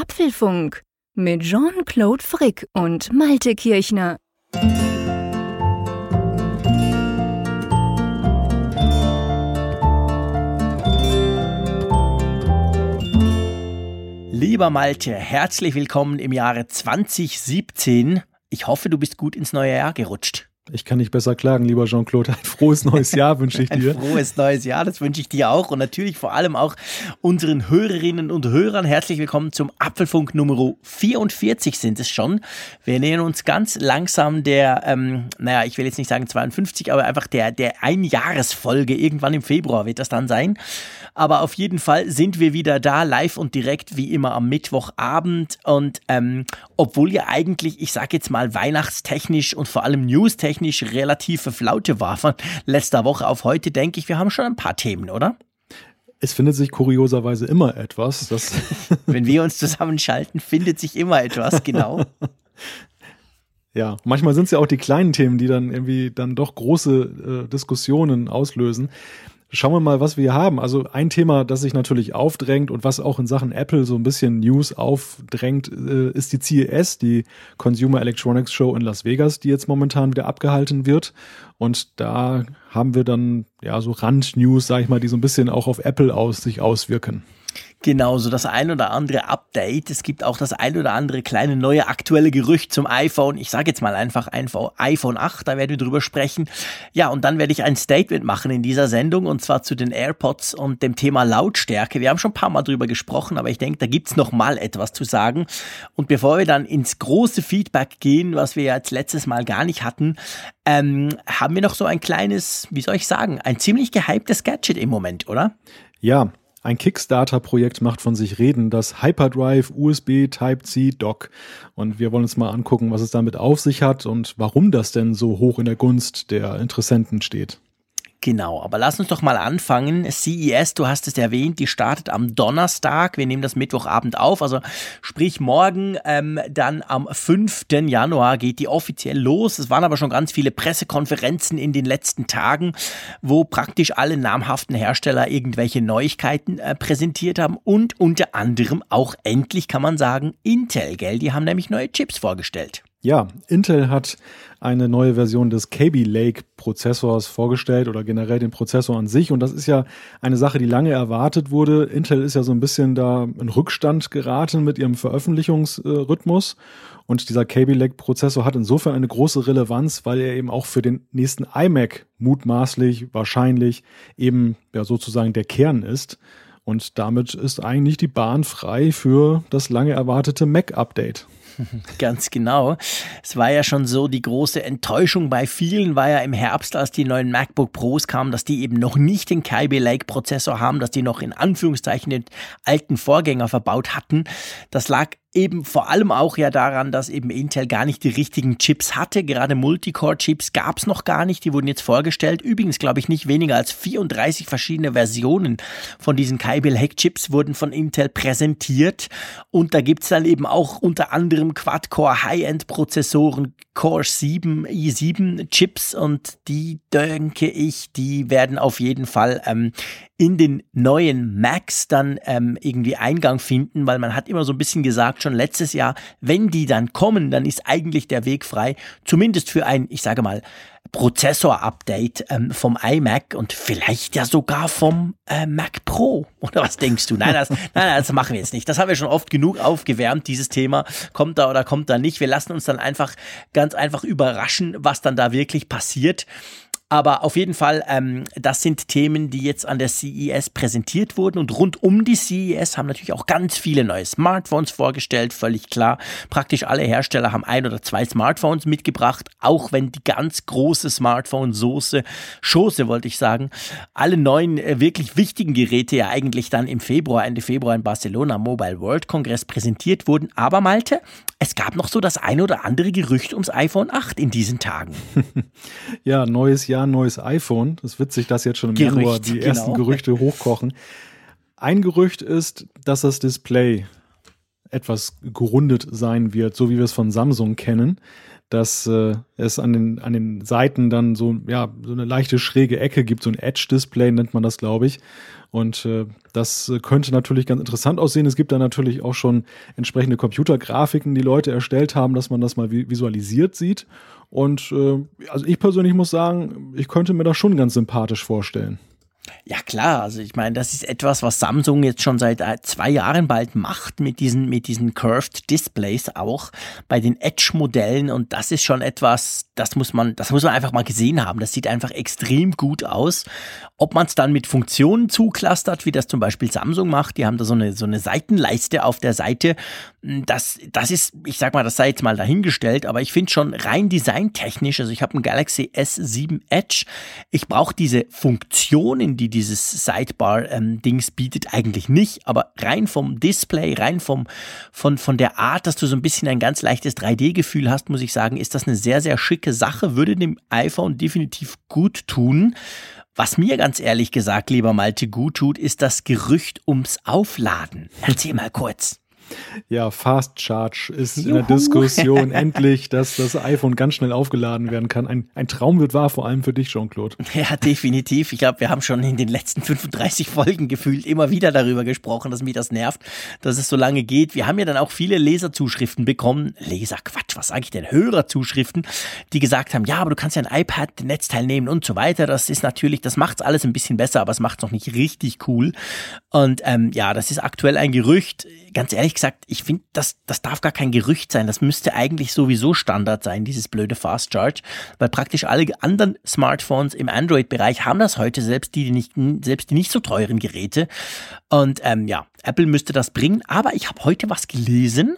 Apfelfunk mit Jean-Claude Frick und Malte Kirchner. Lieber Malte, herzlich willkommen im Jahre 2017. Ich hoffe, du bist gut ins neue Jahr gerutscht. Ich kann nicht besser klagen, lieber Jean-Claude. Ein frohes neues Jahr wünsche ich dir. Ein frohes neues Jahr, das wünsche ich dir auch und natürlich vor allem auch unseren Hörerinnen und Hörern. Herzlich willkommen zum Apfelfunk Nummer 44 sind es schon. Wir nähern uns ganz langsam der, ähm, naja, ich will jetzt nicht sagen 52, aber einfach der, der Einjahresfolge. Irgendwann im Februar wird das dann sein. Aber auf jeden Fall sind wir wieder da, live und direkt, wie immer am Mittwochabend. Und ähm, obwohl ja eigentlich, ich sage jetzt mal, weihnachtstechnisch und vor allem newstechnisch technisch relative Flaute war von letzter Woche auf heute, denke ich, wir haben schon ein paar Themen, oder? Es findet sich kurioserweise immer etwas. Das Wenn wir uns zusammenschalten, findet sich immer etwas, genau. Ja, manchmal sind es ja auch die kleinen Themen, die dann irgendwie dann doch große äh, Diskussionen auslösen. Schauen wir mal, was wir hier haben. Also ein Thema, das sich natürlich aufdrängt und was auch in Sachen Apple so ein bisschen News aufdrängt, äh, ist die CES, die Consumer Electronics Show in Las Vegas, die jetzt momentan wieder abgehalten wird. Und da haben wir dann ja so Rand-News, sag ich mal, die so ein bisschen auch auf Apple aus sich auswirken. Genau, so das ein oder andere Update. Es gibt auch das ein oder andere kleine neue aktuelle Gerücht zum iPhone. Ich sage jetzt mal einfach iPhone 8, da werden wir drüber sprechen. Ja, und dann werde ich ein Statement machen in dieser Sendung und zwar zu den AirPods und dem Thema Lautstärke. Wir haben schon ein paar Mal drüber gesprochen, aber ich denke, da gibt's noch mal etwas zu sagen. Und bevor wir dann ins große Feedback gehen, was wir jetzt letztes Mal gar nicht hatten, ähm, haben wir noch so ein kleines, wie soll ich sagen, ein ziemlich gehyptes Gadget im Moment, oder? Ja, ein Kickstarter-Projekt macht von sich reden, das Hyperdrive USB Type-C Dock. Und wir wollen uns mal angucken, was es damit auf sich hat und warum das denn so hoch in der Gunst der Interessenten steht. Genau, aber lass uns doch mal anfangen. CES, du hast es erwähnt, die startet am Donnerstag. Wir nehmen das Mittwochabend auf, also sprich morgen, ähm, dann am 5. Januar geht die offiziell los. Es waren aber schon ganz viele Pressekonferenzen in den letzten Tagen, wo praktisch alle namhaften Hersteller irgendwelche Neuigkeiten äh, präsentiert haben und unter anderem auch endlich kann man sagen Intel, gell? Die haben nämlich neue Chips vorgestellt. Ja, Intel hat eine neue Version des Kaby Lake Prozessors vorgestellt oder generell den Prozessor an sich. Und das ist ja eine Sache, die lange erwartet wurde. Intel ist ja so ein bisschen da in Rückstand geraten mit ihrem Veröffentlichungsrhythmus. Und dieser Kaby Lake Prozessor hat insofern eine große Relevanz, weil er eben auch für den nächsten iMac mutmaßlich, wahrscheinlich eben ja sozusagen der Kern ist. Und damit ist eigentlich die Bahn frei für das lange erwartete Mac-Update. Ganz genau. Es war ja schon so, die große Enttäuschung bei vielen war ja im Herbst, als die neuen MacBook Pros kamen, dass die eben noch nicht den Kaby Lake Prozessor haben, dass die noch in Anführungszeichen den alten Vorgänger verbaut hatten. Das lag eben vor allem auch ja daran, dass eben Intel gar nicht die richtigen Chips hatte. Gerade Multicore-Chips gab es noch gar nicht, die wurden jetzt vorgestellt. Übrigens glaube ich nicht weniger als 34 verschiedene Versionen von diesen Kaby Lake Chips wurden von Intel präsentiert. Und da gibt's dann eben auch unter anderem Quad-Core High-End-Prozessoren, Core 7, i7 Chips und die denke ich, die werden auf jeden Fall ähm, in den neuen Macs dann ähm, irgendwie Eingang finden, weil man hat immer so ein bisschen gesagt, schon letztes Jahr, wenn die dann kommen, dann ist eigentlich der Weg frei, zumindest für ein, ich sage mal, Prozessor-Update ähm, vom iMac und vielleicht ja sogar vom äh, Mac Pro. Oder was denkst du? Nein das, nein, das machen wir jetzt nicht. Das haben wir schon oft genug aufgewärmt, dieses Thema. Kommt da oder kommt da nicht. Wir lassen uns dann einfach ganz einfach überraschen, was dann da wirklich passiert. Aber auf jeden Fall, ähm, das sind Themen, die jetzt an der CES präsentiert wurden. Und rund um die CES haben natürlich auch ganz viele neue Smartphones vorgestellt, völlig klar. Praktisch alle Hersteller haben ein oder zwei Smartphones mitgebracht, auch wenn die ganz große Smartphone-Soße, Schoße wollte ich sagen, alle neuen äh, wirklich wichtigen Geräte ja eigentlich dann im Februar, Ende Februar in Barcelona Mobile World Congress präsentiert wurden. Aber Malte, es gab noch so das ein oder andere Gerücht ums iPhone 8 in diesen Tagen. ja, neues Jahr Jahr ein neues iPhone. Das ist witzig, dass jetzt schon im Gerücht, Januar die genau. ersten Gerüchte hochkochen. Ein Gerücht ist, dass das Display etwas gerundet sein wird, so wie wir es von Samsung kennen, dass äh, es an den, an den Seiten dann so, ja, so eine leichte schräge Ecke gibt, so ein Edge-Display nennt man das, glaube ich. Und äh, das könnte natürlich ganz interessant aussehen. Es gibt da natürlich auch schon entsprechende Computergrafiken, die Leute erstellt haben, dass man das mal visualisiert sieht. Und äh, also ich persönlich muss sagen, ich könnte mir das schon ganz sympathisch vorstellen. Ja klar, also ich meine, das ist etwas, was Samsung jetzt schon seit äh, zwei Jahren bald macht mit diesen, mit diesen Curved Displays auch bei den Edge-Modellen und das ist schon etwas, das muss man, das muss man einfach mal gesehen haben. Das sieht einfach extrem gut aus. Ob man es dann mit Funktionen zuklustert, wie das zum Beispiel Samsung macht, die haben da so eine, so eine Seitenleiste auf der Seite. Das, das ist, ich sag mal, das sei jetzt mal dahingestellt, aber ich finde schon rein designtechnisch, also ich habe ein Galaxy S7 Edge, ich brauche diese Funktionen, die dieses Sidebar-Dings ähm, bietet, eigentlich nicht, aber rein vom Display, rein vom, von, von der Art, dass du so ein bisschen ein ganz leichtes 3D-Gefühl hast, muss ich sagen, ist das eine sehr, sehr schicke Sache, würde dem iPhone definitiv gut tun. Was mir ganz ehrlich gesagt, lieber Malte, gut tut, ist das Gerücht ums Aufladen. Erzähl mal kurz. Ja, Fast Charge ist Juhu. in der Diskussion endlich, dass das iPhone ganz schnell aufgeladen werden kann. Ein, ein Traum wird wahr, vor allem für dich, Jean-Claude. Ja, definitiv. Ich glaube, wir haben schon in den letzten 35 Folgen gefühlt immer wieder darüber gesprochen, dass mich das nervt, dass es so lange geht. Wir haben ja dann auch viele Leserzuschriften bekommen. Leser, Quatsch, was sage ich denn? Hörerzuschriften, die gesagt haben, ja, aber du kannst ja ein iPad, Netzteil nehmen und so weiter. Das ist natürlich, das macht's alles ein bisschen besser, aber es macht's noch nicht richtig cool. Und ähm, ja, das ist aktuell ein Gerücht. Ganz ehrlich gesagt, ich finde, das, das darf gar kein Gerücht sein. Das müsste eigentlich sowieso Standard sein, dieses blöde Fast Charge, weil praktisch alle anderen Smartphones im Android-Bereich haben das heute, selbst die, die nicht, selbst die nicht so teuren Geräte. Und ähm, ja, Apple müsste das bringen. Aber ich habe heute was gelesen,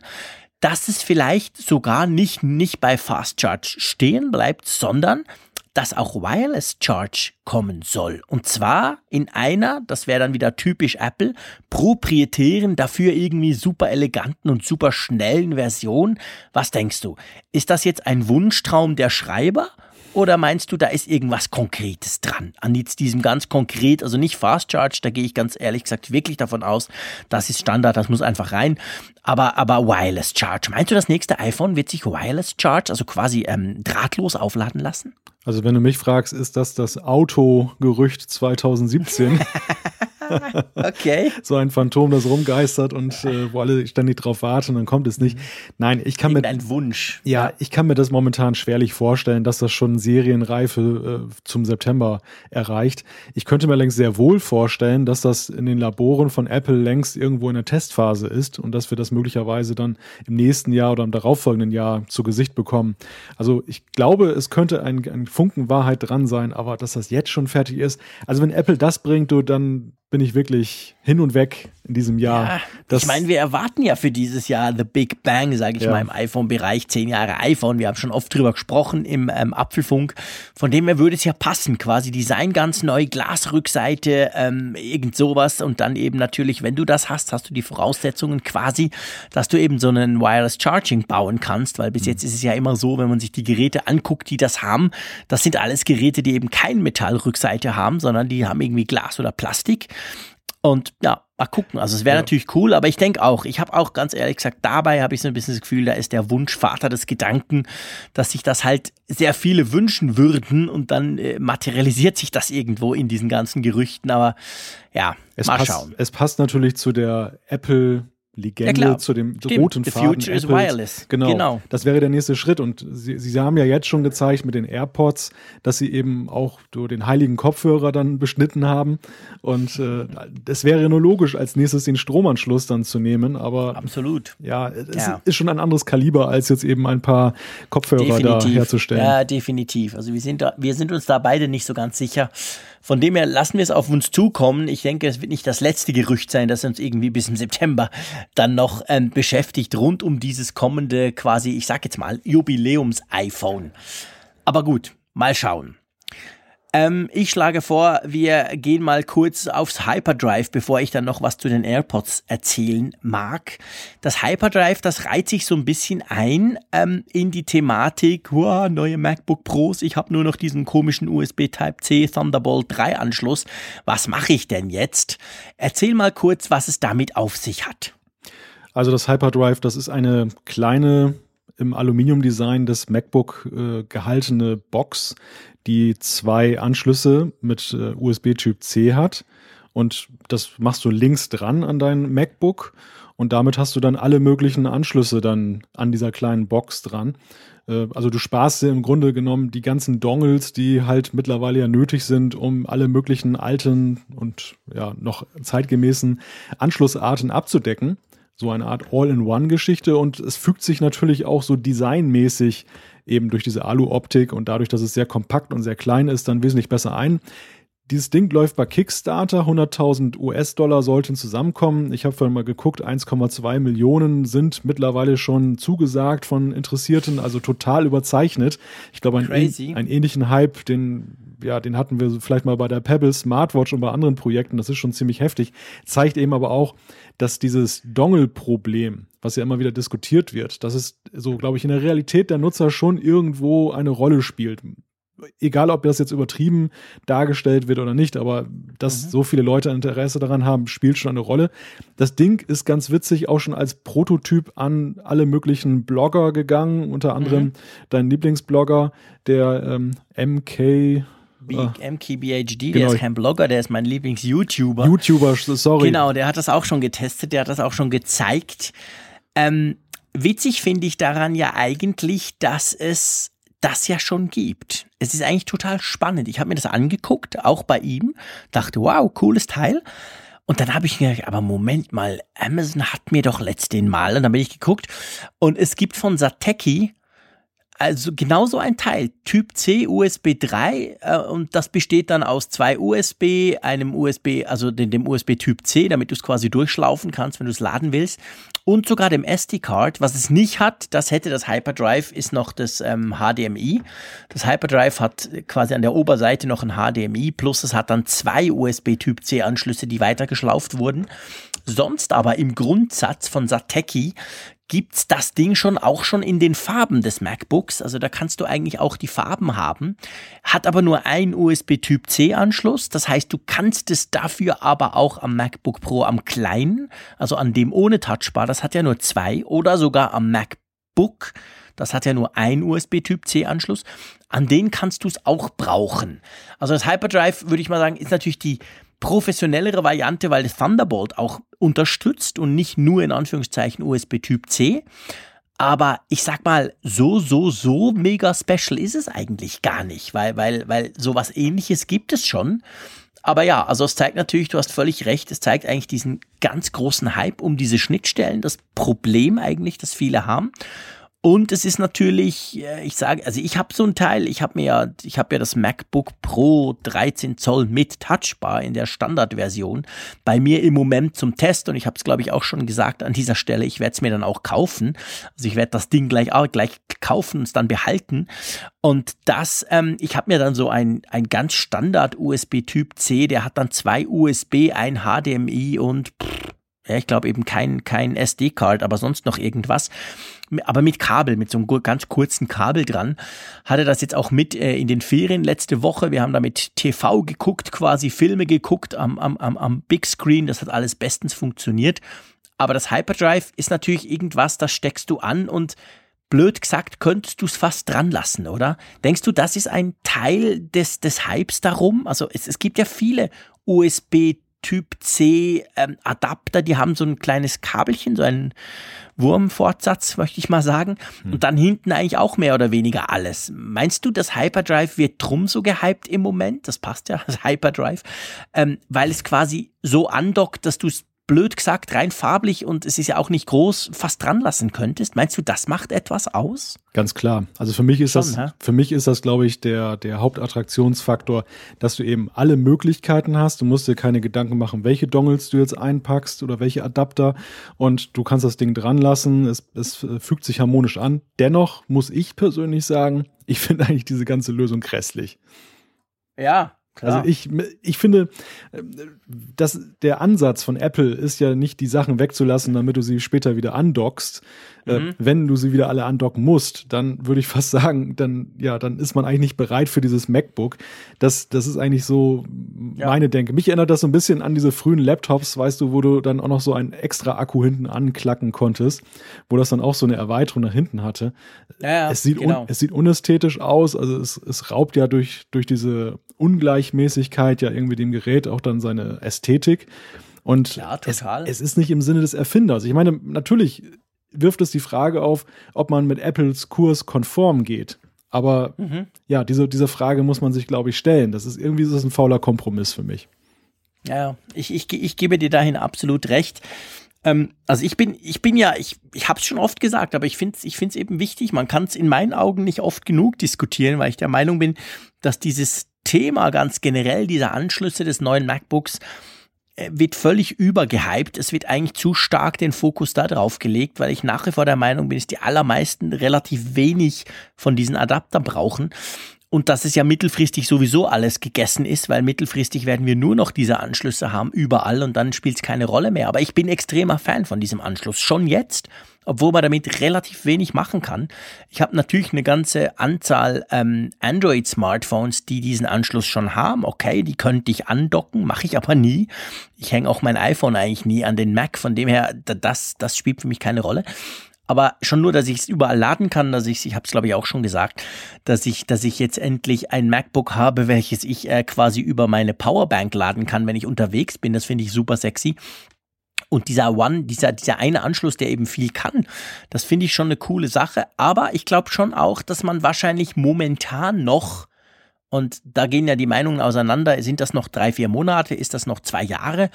dass es vielleicht sogar nicht, nicht bei Fast Charge stehen bleibt, sondern dass auch Wireless Charge kommen soll. Und zwar in einer, das wäre dann wieder typisch Apple, proprietären, dafür irgendwie super eleganten und super schnellen Version. Was denkst du? Ist das jetzt ein Wunschtraum der Schreiber? Oder meinst du, da ist irgendwas Konkretes dran? An jetzt diesem ganz konkret, also nicht Fast Charge, da gehe ich ganz ehrlich gesagt wirklich davon aus, das ist Standard, das muss einfach rein. Aber, aber Wireless Charge. Meinst du, das nächste iPhone wird sich Wireless Charge, also quasi ähm, drahtlos aufladen lassen? Also wenn du mich fragst, ist das das Autogerücht 2017? okay. So ein Phantom, das rumgeistert und äh, wo alle ständig drauf warten, dann kommt es nicht. Nein, ich kann mir ein Wunsch. Ja, ja, ich kann mir das momentan schwerlich vorstellen, dass das schon Serienreife äh, zum September erreicht. Ich könnte mir längst sehr wohl vorstellen, dass das in den Laboren von Apple längst irgendwo in der Testphase ist und dass wir das möglicherweise dann im nächsten Jahr oder im darauffolgenden Jahr zu Gesicht bekommen. Also ich glaube, es könnte ein, ein Funken Wahrheit dran sein, aber dass das jetzt schon fertig ist. Also wenn Apple das bringt, du dann bin ich wirklich hin und weg in diesem Jahr. Ja, ich meine, wir erwarten ja für dieses Jahr The Big Bang, sage ich ja. mal, im iPhone-Bereich. Zehn Jahre iPhone. Wir haben schon oft drüber gesprochen im ähm, Apfelfunk. Von dem her würde es ja passen. Quasi Design ganz neu, Glasrückseite, ähm, irgend sowas. Und dann eben natürlich, wenn du das hast, hast du die Voraussetzungen quasi, dass du eben so einen Wireless Charging bauen kannst. Weil bis mhm. jetzt ist es ja immer so, wenn man sich die Geräte anguckt, die das haben, das sind alles Geräte, die eben kein Metallrückseite haben, sondern die haben irgendwie Glas oder Plastik. Und ja, mal gucken. Also es wäre ja. natürlich cool, aber ich denke auch, ich habe auch ganz ehrlich gesagt, dabei habe ich so ein bisschen das Gefühl, da ist der Wunsch Vater des Gedanken, dass sich das halt sehr viele wünschen würden und dann äh, materialisiert sich das irgendwo in diesen ganzen Gerüchten. Aber ja, es mal passt, schauen. Es passt natürlich zu der Apple Legende ja, zu dem Stimmt. roten The Faden. Future is wireless. Genau, genau. Das wäre der nächste Schritt. Und sie, sie haben ja jetzt schon gezeigt mit den AirPods, dass sie eben auch den heiligen Kopfhörer dann beschnitten haben. Und äh, das wäre nur logisch, als nächstes den Stromanschluss dann zu nehmen. Aber absolut. Ja, es ja. ist schon ein anderes Kaliber, als jetzt eben ein paar Kopfhörer definitiv. da herzustellen. Ja, definitiv. Also wir sind da, wir sind uns da beide nicht so ganz sicher. Von dem her lassen wir es auf uns zukommen. Ich denke, es wird nicht das letzte Gerücht sein, das uns irgendwie bis im September dann noch ähm, beschäftigt, rund um dieses kommende quasi, ich sag jetzt mal, Jubiläums-iPhone. Aber gut, mal schauen. Ähm, ich schlage vor, wir gehen mal kurz aufs Hyperdrive, bevor ich dann noch was zu den AirPods erzählen mag. Das Hyperdrive, das reiht sich so ein bisschen ein ähm, in die Thematik, wow, neue MacBook Pros, ich habe nur noch diesen komischen USB Type-C Thunderbolt 3 Anschluss. Was mache ich denn jetzt? Erzähl mal kurz, was es damit auf sich hat. Also das Hyperdrive, das ist eine kleine im Aluminiumdesign des MacBook äh, gehaltene Box, die zwei Anschlüsse mit äh, USB-Typ C hat. Und das machst du links dran an dein MacBook und damit hast du dann alle möglichen Anschlüsse dann an dieser kleinen Box dran. Äh, also du sparst dir im Grunde genommen die ganzen Dongles, die halt mittlerweile ja nötig sind, um alle möglichen alten und ja noch zeitgemäßen Anschlussarten abzudecken. So eine Art All-in-One-Geschichte und es fügt sich natürlich auch so designmäßig eben durch diese Alu-Optik und dadurch, dass es sehr kompakt und sehr klein ist, dann wesentlich besser ein. Dieses Ding läuft bei Kickstarter, 100.000 US-Dollar sollten zusammenkommen. Ich habe vorhin mal geguckt, 1,2 Millionen sind mittlerweile schon zugesagt von Interessierten, also total überzeichnet. Ich glaube, ein, einen ähnlichen Hype, den, ja, den hatten wir vielleicht mal bei der Pebble Smartwatch und bei anderen Projekten, das ist schon ziemlich heftig, zeigt eben aber auch, dass dieses Dongle-Problem, was ja immer wieder diskutiert wird, dass es so, glaube ich, in der Realität der Nutzer schon irgendwo eine Rolle spielt egal ob das jetzt übertrieben dargestellt wird oder nicht, aber dass mhm. so viele Leute Interesse daran haben, spielt schon eine Rolle. Das Ding ist ganz witzig auch schon als Prototyp an alle möglichen Blogger gegangen, unter anderem mhm. dein Lieblingsblogger, der ähm, MK. MKBHD, genau. der ist kein Blogger, der ist mein Lieblings-YouTuber. YouTuber, sorry. Genau, der hat das auch schon getestet, der hat das auch schon gezeigt. Ähm, witzig finde ich daran ja eigentlich, dass es das ja schon gibt. Es ist eigentlich total spannend. Ich habe mir das angeguckt, auch bei ihm, dachte, wow, cooles Teil. Und dann habe ich mir gedacht, aber Moment mal, Amazon hat mir doch letzten Mal, und dann bin ich geguckt, und es gibt von Sateki also genauso ein Teil, Typ C USB 3 äh, und das besteht dann aus zwei USB, einem USB, also dem, dem USB Typ C, damit du es quasi durchschlaufen kannst, wenn du es laden willst und sogar dem SD-Card. Was es nicht hat, das hätte das Hyperdrive, ist noch das ähm, HDMI. Das Hyperdrive hat quasi an der Oberseite noch ein HDMI, plus es hat dann zwei USB Typ C Anschlüsse, die weitergeschlauft wurden. Sonst aber im Grundsatz von Sateki gibt's das Ding schon auch schon in den Farben des MacBooks. Also da kannst du eigentlich auch die Farben haben. Hat aber nur ein USB Typ C Anschluss. Das heißt, du kannst es dafür aber auch am MacBook Pro am kleinen, also an dem ohne Touchbar, das hat ja nur zwei oder sogar am MacBook. Das hat ja nur ein USB-Typ C-Anschluss. An den kannst du es auch brauchen. Also das Hyperdrive, würde ich mal sagen, ist natürlich die professionellere Variante, weil das Thunderbolt auch unterstützt und nicht nur in Anführungszeichen USB Typ C. Aber ich sag mal, so, so, so mega special ist es eigentlich gar nicht, weil, weil, weil sowas ähnliches gibt es schon. Aber ja, also es zeigt natürlich, du hast völlig recht, es zeigt eigentlich diesen ganz großen Hype um diese Schnittstellen, das Problem eigentlich, das viele haben. Und es ist natürlich, äh, ich sage, also ich habe so ein Teil, ich habe mir ja, ich habe ja das MacBook Pro 13 Zoll mit Touchbar in der Standardversion bei mir im Moment zum Test und ich habe es glaube ich auch schon gesagt an dieser Stelle, ich werde es mir dann auch kaufen. Also ich werde das Ding gleich auch gleich kaufen und es dann behalten. Und das, ähm, ich habe mir dann so ein ein ganz Standard USB Typ C, der hat dann zwei USB, ein HDMI und pff, ja, ich glaube eben kein, kein SD-Card, aber sonst noch irgendwas. Aber mit Kabel, mit so einem ganz kurzen Kabel dran. Hatte das jetzt auch mit äh, in den Ferien letzte Woche. Wir haben da mit TV geguckt, quasi Filme geguckt am, am, am, am Big Screen. Das hat alles bestens funktioniert. Aber das Hyperdrive ist natürlich irgendwas, das steckst du an und blöd gesagt, könntest du es fast dran lassen, oder? Denkst du, das ist ein Teil des, des Hypes darum? Also es, es gibt ja viele USB Typ C ähm, Adapter, die haben so ein kleines Kabelchen, so einen Wurmfortsatz, möchte ich mal sagen. Hm. Und dann hinten eigentlich auch mehr oder weniger alles. Meinst du, das Hyperdrive wird drum so gehypt im Moment? Das passt ja, das Hyperdrive, ähm, weil es quasi so andockt, dass du es blöd gesagt, rein farblich und es ist ja auch nicht groß, fast dran lassen könntest. Meinst du, das macht etwas aus? Ganz klar. Also für mich ist Schon, das, ja? für mich ist das, glaube ich, der, der Hauptattraktionsfaktor, dass du eben alle Möglichkeiten hast. Du musst dir keine Gedanken machen, welche Dongles du jetzt einpackst oder welche Adapter und du kannst das Ding dran lassen. Es, es fügt sich harmonisch an. Dennoch muss ich persönlich sagen, ich finde eigentlich diese ganze Lösung grässlich. Ja, Klar. Also ich, ich finde, dass der Ansatz von Apple ist ja nicht, die Sachen wegzulassen, damit du sie später wieder andockst, äh, mhm. wenn du sie wieder alle andocken musst, dann würde ich fast sagen, dann, ja, dann ist man eigentlich nicht bereit für dieses MacBook. Das, das ist eigentlich so ja. meine Denke. Mich erinnert das so ein bisschen an diese frühen Laptops, weißt du, wo du dann auch noch so einen extra Akku hinten anklacken konntest, wo das dann auch so eine Erweiterung nach hinten hatte. Ja, es, sieht genau. un, es sieht unästhetisch aus, also es, es raubt ja durch, durch diese Ungleichmäßigkeit ja irgendwie dem Gerät auch dann seine Ästhetik. Und ja, es, es, ist nicht im Sinne des Erfinders. Ich meine, natürlich wirft es die Frage auf, ob man mit Apples Kurs konform geht. Aber mhm. ja, diese, diese Frage muss man sich, glaube ich, stellen. Das ist irgendwie das ist ein fauler Kompromiss für mich. Ja, ich, ich, ich gebe dir dahin absolut recht. Ähm, also ich bin, ich bin ja, ich, ich habe es schon oft gesagt, aber ich finde es ich find's eben wichtig. Man kann es in meinen Augen nicht oft genug diskutieren, weil ich der Meinung bin, dass dieses Thema ganz generell, dieser Anschlüsse des neuen MacBooks, wird völlig übergehypt. Es wird eigentlich zu stark den Fokus da drauf gelegt, weil ich nach wie vor der Meinung bin, dass die allermeisten relativ wenig von diesen Adaptern brauchen. Und dass es ja mittelfristig sowieso alles gegessen ist, weil mittelfristig werden wir nur noch diese Anschlüsse haben überall und dann spielt es keine Rolle mehr. Aber ich bin extremer Fan von diesem Anschluss. Schon jetzt obwohl man damit relativ wenig machen kann. Ich habe natürlich eine ganze Anzahl ähm, Android-Smartphones, die diesen Anschluss schon haben. Okay, die könnte ich andocken, mache ich aber nie. Ich hänge auch mein iPhone eigentlich nie an den Mac, von dem her, das, das spielt für mich keine Rolle. Aber schon nur, dass ich es überall laden kann, dass ich, ich habe es glaube ich auch schon gesagt, dass ich, dass ich jetzt endlich ein MacBook habe, welches ich äh, quasi über meine Powerbank laden kann, wenn ich unterwegs bin. Das finde ich super sexy. Und dieser One, dieser, dieser eine Anschluss, der eben viel kann, das finde ich schon eine coole Sache. Aber ich glaube schon auch, dass man wahrscheinlich momentan noch, und da gehen ja die Meinungen auseinander, sind das noch drei, vier Monate, ist das noch zwei Jahre,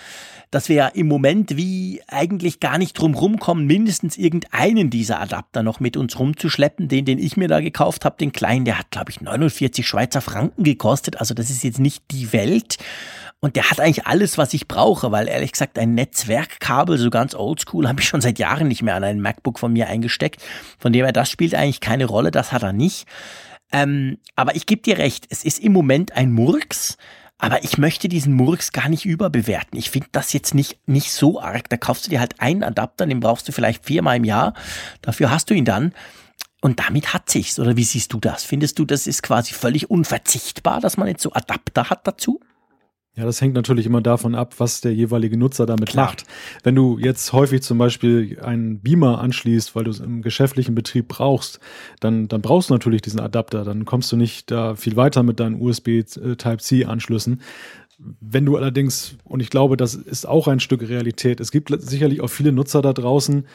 dass wir ja im Moment wie eigentlich gar nicht drum rumkommen, mindestens irgendeinen dieser Adapter noch mit uns rumzuschleppen. Den, den ich mir da gekauft habe, den kleinen, der hat, glaube ich, 49 Schweizer Franken gekostet. Also das ist jetzt nicht die Welt. Und der hat eigentlich alles, was ich brauche, weil ehrlich gesagt ein Netzwerkkabel, so ganz oldschool, habe ich schon seit Jahren nicht mehr an ein MacBook von mir eingesteckt. Von dem her, das spielt eigentlich keine Rolle, das hat er nicht. Ähm, aber ich gebe dir recht, es ist im Moment ein Murks. Aber ich möchte diesen Murks gar nicht überbewerten. Ich finde das jetzt nicht, nicht so arg. Da kaufst du dir halt einen Adapter, den brauchst du vielleicht viermal im Jahr. Dafür hast du ihn dann. Und damit hat sich's. Oder wie siehst du das? Findest du, das ist quasi völlig unverzichtbar, dass man jetzt so Adapter hat dazu? Ja, das hängt natürlich immer davon ab, was der jeweilige Nutzer damit Klar. macht. Wenn du jetzt häufig zum Beispiel einen Beamer anschließt, weil du es im geschäftlichen Betrieb brauchst, dann, dann brauchst du natürlich diesen Adapter. Dann kommst du nicht da viel weiter mit deinen USB Type-C-Anschlüssen. Wenn du allerdings, und ich glaube, das ist auch ein Stück Realität, es gibt sicherlich auch viele Nutzer da draußen,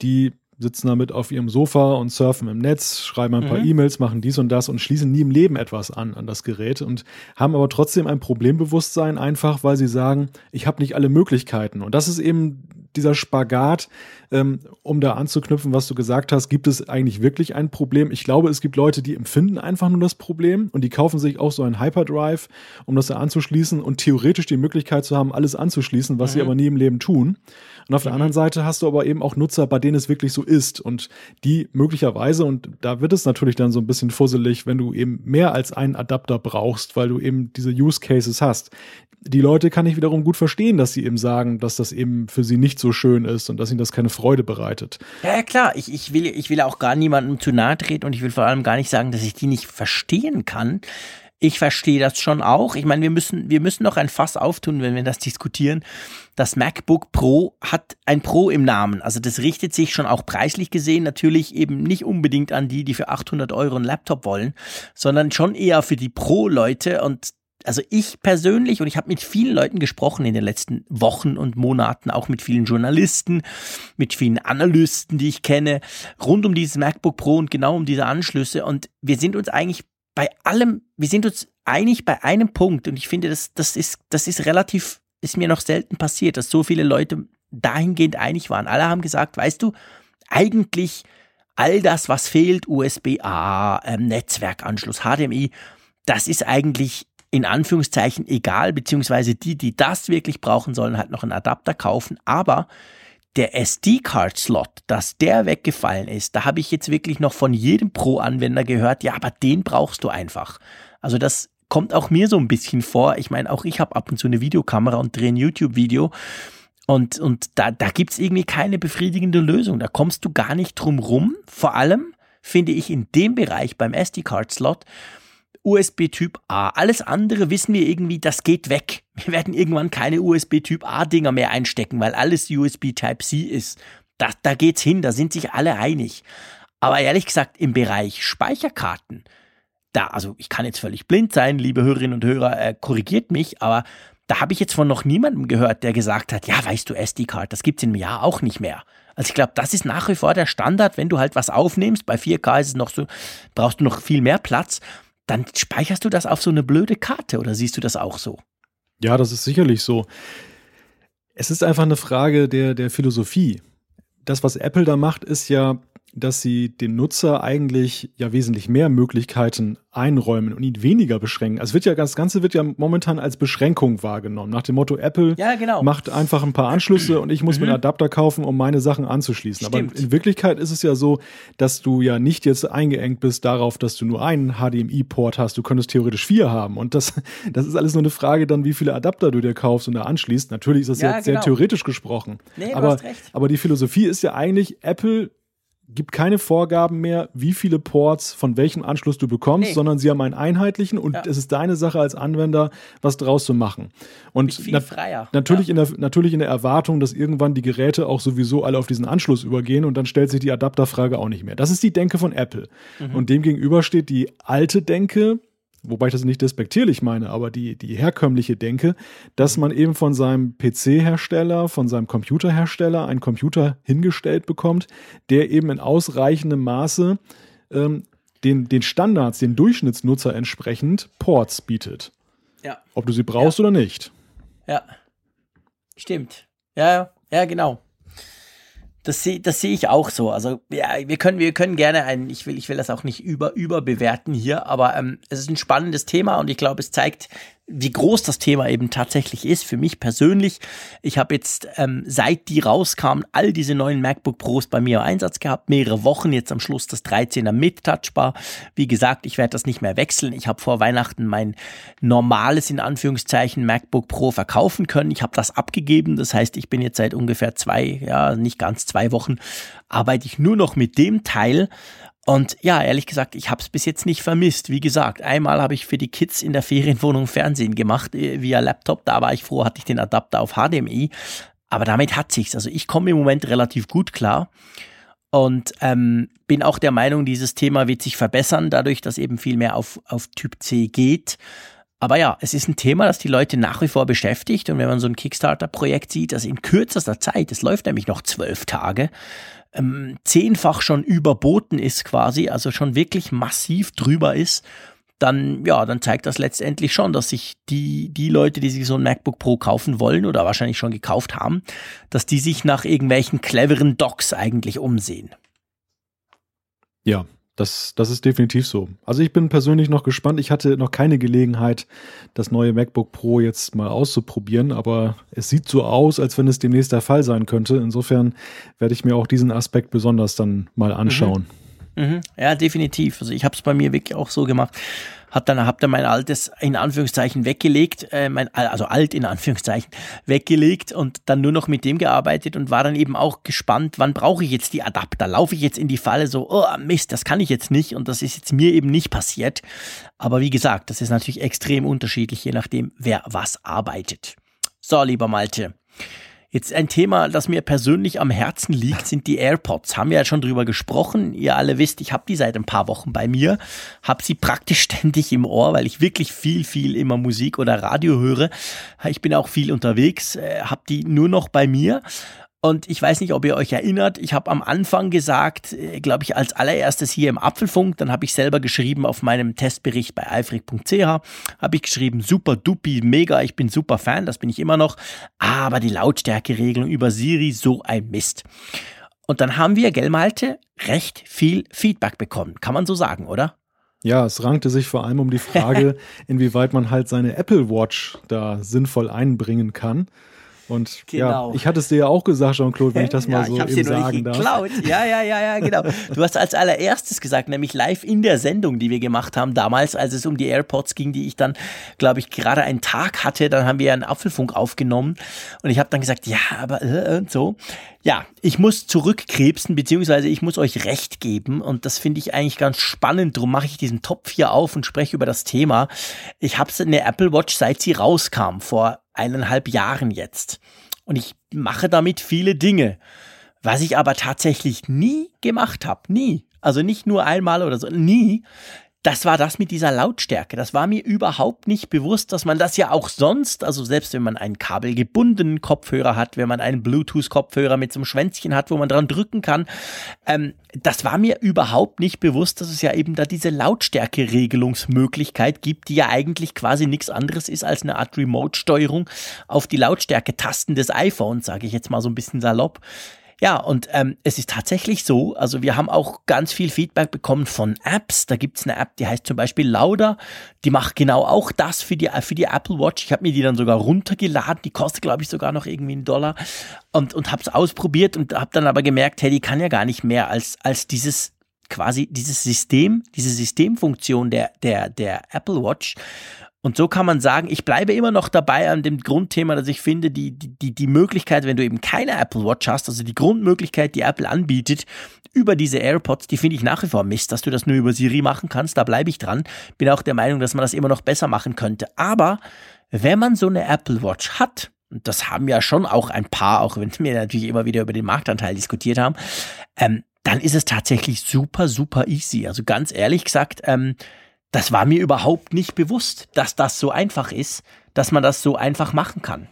die sitzen damit auf ihrem Sofa und surfen im Netz, schreiben ein paar mhm. E-Mails, machen dies und das und schließen nie im Leben etwas an an das Gerät und haben aber trotzdem ein Problembewusstsein, einfach weil sie sagen, ich habe nicht alle Möglichkeiten. Und das ist eben dieser Spagat, ähm, um da anzuknüpfen, was du gesagt hast, gibt es eigentlich wirklich ein Problem? Ich glaube, es gibt Leute, die empfinden einfach nur das Problem und die kaufen sich auch so einen Hyperdrive, um das da anzuschließen und theoretisch die Möglichkeit zu haben, alles anzuschließen, was mhm. sie aber nie im Leben tun. Und auf mhm. der anderen Seite hast du aber eben auch Nutzer, bei denen es wirklich so ist und die möglicherweise, und da wird es natürlich dann so ein bisschen fusselig, wenn du eben mehr als einen Adapter brauchst, weil du eben diese Use Cases hast die Leute kann ich wiederum gut verstehen, dass sie eben sagen, dass das eben für sie nicht so schön ist und dass ihnen das keine Freude bereitet. Ja, ja klar, ich, ich, will, ich will auch gar niemandem zu nahe treten und ich will vor allem gar nicht sagen, dass ich die nicht verstehen kann. Ich verstehe das schon auch. Ich meine, wir müssen, wir müssen noch ein Fass auftun, wenn wir das diskutieren. Das MacBook Pro hat ein Pro im Namen. Also das richtet sich schon auch preislich gesehen natürlich eben nicht unbedingt an die, die für 800 Euro einen Laptop wollen, sondern schon eher für die Pro-Leute und also ich persönlich, und ich habe mit vielen Leuten gesprochen in den letzten Wochen und Monaten, auch mit vielen Journalisten, mit vielen Analysten, die ich kenne, rund um dieses MacBook Pro und genau um diese Anschlüsse. Und wir sind uns eigentlich bei allem, wir sind uns einig bei einem Punkt. Und ich finde, das, das, ist, das ist relativ, ist mir noch selten passiert, dass so viele Leute dahingehend einig waren. Alle haben gesagt, weißt du, eigentlich all das, was fehlt, USB-A, ähm, Netzwerkanschluss, HDMI, das ist eigentlich in Anführungszeichen egal, beziehungsweise die, die das wirklich brauchen, sollen halt noch einen Adapter kaufen. Aber der SD-Card-Slot, dass der weggefallen ist, da habe ich jetzt wirklich noch von jedem Pro-Anwender gehört, ja, aber den brauchst du einfach. Also das kommt auch mir so ein bisschen vor. Ich meine, auch ich habe ab und zu eine Videokamera und drehe ein YouTube-Video. Und, und da, da gibt es irgendwie keine befriedigende Lösung. Da kommst du gar nicht drum rum. Vor allem finde ich in dem Bereich beim SD-Card-Slot USB-Typ A. Alles andere wissen wir irgendwie, das geht weg. Wir werden irgendwann keine USB-Typ A-Dinger mehr einstecken, weil alles USB Type-C ist. Da, da geht's hin, da sind sich alle einig. Aber ehrlich gesagt, im Bereich Speicherkarten, da, also ich kann jetzt völlig blind sein, liebe Hörerinnen und Hörer, äh, korrigiert mich, aber da habe ich jetzt von noch niemandem gehört, der gesagt hat, ja, weißt du, SD-Card, das gibt's in einem Jahr auch nicht mehr. Also ich glaube, das ist nach wie vor der Standard, wenn du halt was aufnimmst, bei 4K ist es noch so, brauchst du noch viel mehr Platz, dann speicherst du das auf so eine blöde Karte oder siehst du das auch so? Ja, das ist sicherlich so. Es ist einfach eine Frage der, der Philosophie. Das, was Apple da macht, ist ja, dass sie dem Nutzer eigentlich ja wesentlich mehr Möglichkeiten einräumen und ihn weniger beschränken. Also wird ja das Ganze wird ja momentan als Beschränkung wahrgenommen. Nach dem Motto, Apple ja, genau. macht einfach ein paar Anschlüsse und ich muss mhm. mir einen Adapter kaufen, um meine Sachen anzuschließen. Stimmt. Aber in Wirklichkeit ist es ja so, dass du ja nicht jetzt eingeengt bist darauf, dass du nur einen HDMI-Port hast. Du könntest theoretisch vier haben. Und das, das ist alles nur eine Frage dann, wie viele Adapter du dir kaufst und da anschließt. Natürlich ist das ja, jetzt genau. sehr theoretisch gesprochen. Nee, aber, aber die Philosophie ist ja eigentlich, Apple gibt keine Vorgaben mehr, wie viele Ports von welchem Anschluss du bekommst, nee. sondern sie haben einen einheitlichen und ja. es ist deine Sache als Anwender, was draus zu machen. Und viel freier. natürlich, ja. in der, natürlich in der Erwartung, dass irgendwann die Geräte auch sowieso alle auf diesen Anschluss übergehen und dann stellt sich die Adapterfrage auch nicht mehr. Das ist die Denke von Apple. Mhm. Und dem gegenüber steht die alte Denke, wobei ich das nicht despektierlich meine, aber die, die herkömmliche Denke, dass man eben von seinem PC-Hersteller, von seinem Computerhersteller einen Computer hingestellt bekommt, der eben in ausreichendem Maße ähm, den, den Standards, den Durchschnittsnutzer entsprechend Ports bietet. Ja. Ob du sie brauchst ja. oder nicht. Ja. Stimmt. Ja, ja, genau. Das sehe das seh ich auch so. Also ja, wir können, wir können gerne ein, ich will, ich will das auch nicht über, überbewerten hier, aber ähm, es ist ein spannendes Thema und ich glaube, es zeigt, wie groß das Thema eben tatsächlich ist. Für mich persönlich, ich habe jetzt ähm, seit die rauskamen, all diese neuen MacBook Pros bei mir im Einsatz gehabt, mehrere Wochen, jetzt am Schluss das 13er mit Touchbar. Wie gesagt, ich werde das nicht mehr wechseln. Ich habe vor Weihnachten mein normales, in Anführungszeichen, MacBook Pro verkaufen können. Ich habe das abgegeben. Das heißt, ich bin jetzt seit ungefähr zwei, ja, nicht ganz zwei Wochen, arbeite ich nur noch mit dem Teil und ja, ehrlich gesagt, ich habe es bis jetzt nicht vermisst. Wie gesagt, einmal habe ich für die Kids in der Ferienwohnung Fernsehen gemacht äh, via Laptop. Da war ich froh, hatte ich den Adapter auf HDMI. Aber damit hat sich's. Also ich komme im Moment relativ gut klar und ähm, bin auch der Meinung, dieses Thema wird sich verbessern, dadurch, dass eben viel mehr auf, auf Typ C geht. Aber ja, es ist ein Thema, das die Leute nach wie vor beschäftigt. Und wenn man so ein Kickstarter-Projekt sieht, das in kürzester Zeit, es läuft nämlich noch zwölf Tage, ähm, zehnfach schon überboten ist quasi, also schon wirklich massiv drüber ist, dann, ja, dann zeigt das letztendlich schon, dass sich die, die Leute, die sich so ein MacBook Pro kaufen wollen oder wahrscheinlich schon gekauft haben, dass die sich nach irgendwelchen cleveren Docs eigentlich umsehen. Ja, das, das ist definitiv so. Also ich bin persönlich noch gespannt. Ich hatte noch keine Gelegenheit, das neue MacBook Pro jetzt mal auszuprobieren, aber es sieht so aus, als wenn es demnächst der Fall sein könnte. Insofern werde ich mir auch diesen Aspekt besonders dann mal anschauen. Mhm. Mhm. Ja, definitiv. Also ich habe es bei mir wirklich auch so gemacht hat dann, hab dann mein altes in Anführungszeichen weggelegt, äh, mein, also alt in Anführungszeichen weggelegt und dann nur noch mit dem gearbeitet und war dann eben auch gespannt, wann brauche ich jetzt die Adapter? Laufe ich jetzt in die Falle so, oh Mist, das kann ich jetzt nicht und das ist jetzt mir eben nicht passiert. Aber wie gesagt, das ist natürlich extrem unterschiedlich, je nachdem, wer was arbeitet. So, lieber Malte. Jetzt ein Thema, das mir persönlich am Herzen liegt, sind die AirPods. Haben wir ja schon drüber gesprochen. Ihr alle wisst, ich habe die seit ein paar Wochen bei mir, habe sie praktisch ständig im Ohr, weil ich wirklich viel, viel immer Musik oder Radio höre. Ich bin auch viel unterwegs, äh, habe die nur noch bei mir und ich weiß nicht, ob ihr euch erinnert, ich habe am Anfang gesagt, äh, glaube ich, als allererstes hier im Apfelfunk, dann habe ich selber geschrieben auf meinem Testbericht bei eifrig.ch, habe ich geschrieben, super dupi, mega, ich bin super Fan, das bin ich immer noch, aber die Lautstärkeregelung über Siri, so ein Mist. Und dann haben wir, gell Malte, recht viel Feedback bekommen, kann man so sagen, oder? Ja, es rankte sich vor allem um die Frage, inwieweit man halt seine Apple Watch da sinnvoll einbringen kann. Und genau. ja, ich hatte es dir ja auch gesagt, Jean-Claude, wenn ich das mal ja, so ich eben sagen darf. Geklaut. Ja, ja, ja, ja, genau. Du hast als allererstes gesagt, nämlich live in der Sendung, die wir gemacht haben damals, als es um die AirPods ging, die ich dann, glaube ich, gerade einen Tag hatte. Dann haben wir einen Apfelfunk aufgenommen und ich habe dann gesagt, ja, aber äh, und so. Ja, ich muss zurückkrebsen, beziehungsweise ich muss euch recht geben und das finde ich eigentlich ganz spannend. Darum mache ich diesen Topf hier auf und spreche über das Thema. Ich habe eine Apple Watch, seit sie rauskam, vor eineinhalb Jahren jetzt. Und ich mache damit viele Dinge. Was ich aber tatsächlich nie gemacht habe, nie, also nicht nur einmal oder so, nie, das war das mit dieser Lautstärke. Das war mir überhaupt nicht bewusst, dass man das ja auch sonst, also selbst wenn man einen kabelgebundenen Kopfhörer hat, wenn man einen Bluetooth-Kopfhörer mit so einem Schwänzchen hat, wo man dran drücken kann, ähm, das war mir überhaupt nicht bewusst, dass es ja eben da diese Lautstärke-Regelungsmöglichkeit gibt, die ja eigentlich quasi nichts anderes ist als eine Art Remote-Steuerung auf die Lautstärke-Tasten des iPhones, sage ich jetzt mal so ein bisschen salopp. Ja, und ähm, es ist tatsächlich so, also wir haben auch ganz viel Feedback bekommen von Apps. Da gibt's eine App, die heißt zum Beispiel Lauda. Die macht genau auch das für die, für die Apple Watch. Ich habe mir die dann sogar runtergeladen. Die kostet, glaube ich, sogar noch irgendwie einen Dollar. Und, und habe es ausprobiert und habe dann aber gemerkt, hey, die kann ja gar nicht mehr als, als dieses quasi dieses System, diese Systemfunktion der, der, der Apple Watch. Und so kann man sagen, ich bleibe immer noch dabei an dem Grundthema, dass ich finde, die, die, die Möglichkeit, wenn du eben keine Apple Watch hast, also die Grundmöglichkeit, die Apple anbietet, über diese AirPods, die finde ich nach wie vor Mist, dass du das nur über Siri machen kannst, da bleibe ich dran. Bin auch der Meinung, dass man das immer noch besser machen könnte. Aber wenn man so eine Apple Watch hat, und das haben ja schon auch ein paar, auch wenn wir natürlich immer wieder über den Marktanteil diskutiert haben, ähm, dann ist es tatsächlich super, super easy. Also ganz ehrlich gesagt, ähm, das war mir überhaupt nicht bewusst, dass das so einfach ist, dass man das so einfach machen kann.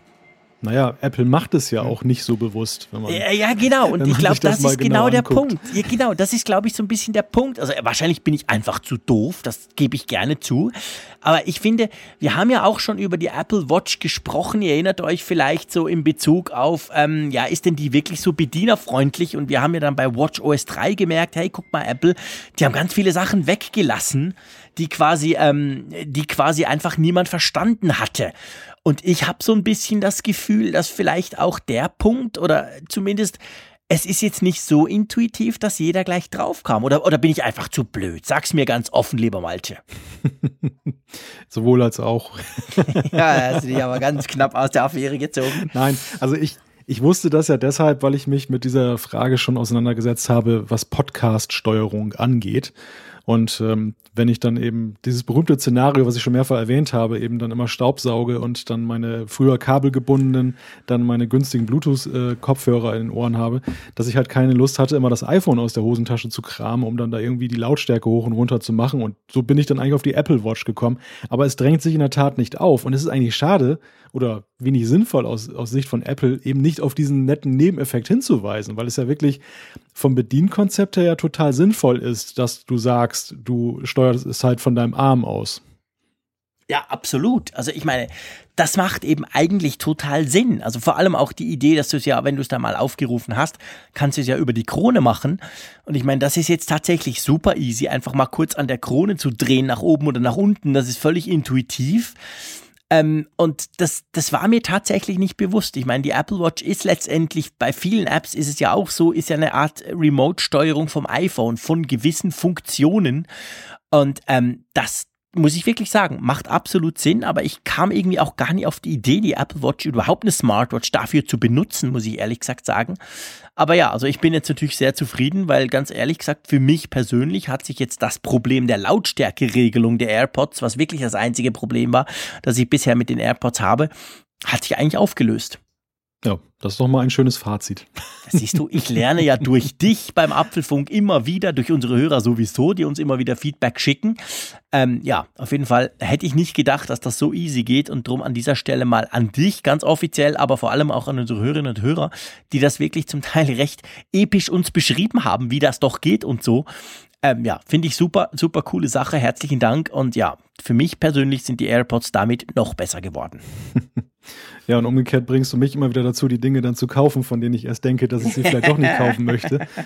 Naja, Apple macht es ja auch nicht so bewusst. Wenn man, ja, ja, genau. Und ich glaube, das, das ist genau, genau der Punkt. Ja, genau. Das ist, glaube ich, so ein bisschen der Punkt. Also wahrscheinlich bin ich einfach zu doof. Das gebe ich gerne zu. Aber ich finde, wir haben ja auch schon über die Apple Watch gesprochen. Ihr erinnert euch vielleicht so in Bezug auf, ähm, ja, ist denn die wirklich so bedienerfreundlich? Und wir haben ja dann bei Watch OS 3 gemerkt, hey, guck mal, Apple, die haben ganz viele Sachen weggelassen, die quasi, ähm, die quasi einfach niemand verstanden hatte. Und ich habe so ein bisschen das Gefühl, dass vielleicht auch der Punkt oder zumindest es ist jetzt nicht so intuitiv, dass jeder gleich drauf kam. Oder, oder bin ich einfach zu blöd? Sag's mir ganz offen, lieber Malte. Sowohl als auch. ja, hast du dich aber ganz knapp aus der Affäre gezogen. Nein, also ich, ich wusste das ja deshalb, weil ich mich mit dieser Frage schon auseinandergesetzt habe, was Podcast-Steuerung angeht. Und ähm, wenn ich dann eben dieses berühmte Szenario, was ich schon mehrfach erwähnt habe, eben dann immer Staubsauge und dann meine früher kabelgebundenen, dann meine günstigen Bluetooth-Kopfhörer in den Ohren habe, dass ich halt keine Lust hatte, immer das iPhone aus der Hosentasche zu kramen, um dann da irgendwie die Lautstärke hoch und runter zu machen. Und so bin ich dann eigentlich auf die Apple Watch gekommen. Aber es drängt sich in der Tat nicht auf. Und es ist eigentlich schade oder wenig sinnvoll aus, aus Sicht von Apple, eben nicht auf diesen netten Nebeneffekt hinzuweisen, weil es ja wirklich vom Bedienkonzept her ja total sinnvoll ist, dass du sagst, du steuerst es halt von deinem Arm aus. Ja, absolut. Also ich meine, das macht eben eigentlich total Sinn. Also vor allem auch die Idee, dass du es ja, wenn du es da mal aufgerufen hast, kannst du es ja über die Krone machen. Und ich meine, das ist jetzt tatsächlich super easy, einfach mal kurz an der Krone zu drehen, nach oben oder nach unten. Das ist völlig intuitiv. Ähm, und das, das war mir tatsächlich nicht bewusst. Ich meine, die Apple Watch ist letztendlich, bei vielen Apps ist es ja auch so, ist ja eine Art Remote-Steuerung vom iPhone, von gewissen Funktionen. Und ähm, das muss ich wirklich sagen, macht absolut Sinn, aber ich kam irgendwie auch gar nicht auf die Idee, die Apple Watch überhaupt eine Smartwatch dafür zu benutzen, muss ich ehrlich gesagt sagen. Aber ja, also ich bin jetzt natürlich sehr zufrieden, weil ganz ehrlich gesagt, für mich persönlich hat sich jetzt das Problem der Lautstärkeregelung der AirPods, was wirklich das einzige Problem war, das ich bisher mit den AirPods habe, hat sich eigentlich aufgelöst. Ja, das ist doch mal ein schönes Fazit. Das siehst du, ich lerne ja durch dich beim Apfelfunk immer wieder, durch unsere Hörer sowieso, die uns immer wieder Feedback schicken. Ähm, ja, auf jeden Fall hätte ich nicht gedacht, dass das so easy geht und drum an dieser Stelle mal an dich ganz offiziell, aber vor allem auch an unsere Hörerinnen und Hörer, die das wirklich zum Teil recht episch uns beschrieben haben, wie das doch geht und so. Ähm, ja, finde ich super, super coole Sache. Herzlichen Dank. Und ja, für mich persönlich sind die AirPods damit noch besser geworden. Ja, und umgekehrt bringst du mich immer wieder dazu, die Dinge dann zu kaufen, von denen ich erst denke, dass ich sie vielleicht doch nicht kaufen möchte.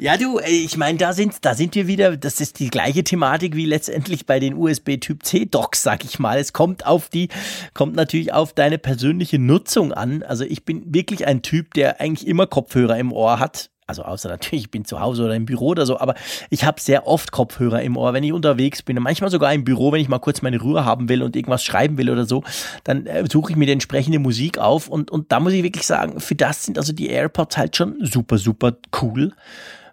Ja, du, ich meine, da sind, da sind wir wieder, das ist die gleiche Thematik wie letztendlich bei den USB Typ C Docks, sag ich mal. Es kommt auf die, kommt natürlich auf deine persönliche Nutzung an. Also ich bin wirklich ein Typ, der eigentlich immer Kopfhörer im Ohr hat also außer natürlich, ich bin zu Hause oder im Büro oder so, aber ich habe sehr oft Kopfhörer im Ohr, wenn ich unterwegs bin. Manchmal sogar im Büro, wenn ich mal kurz meine Ruhe haben will und irgendwas schreiben will oder so, dann äh, suche ich mir die entsprechende Musik auf und, und da muss ich wirklich sagen, für das sind also die AirPods halt schon super, super cool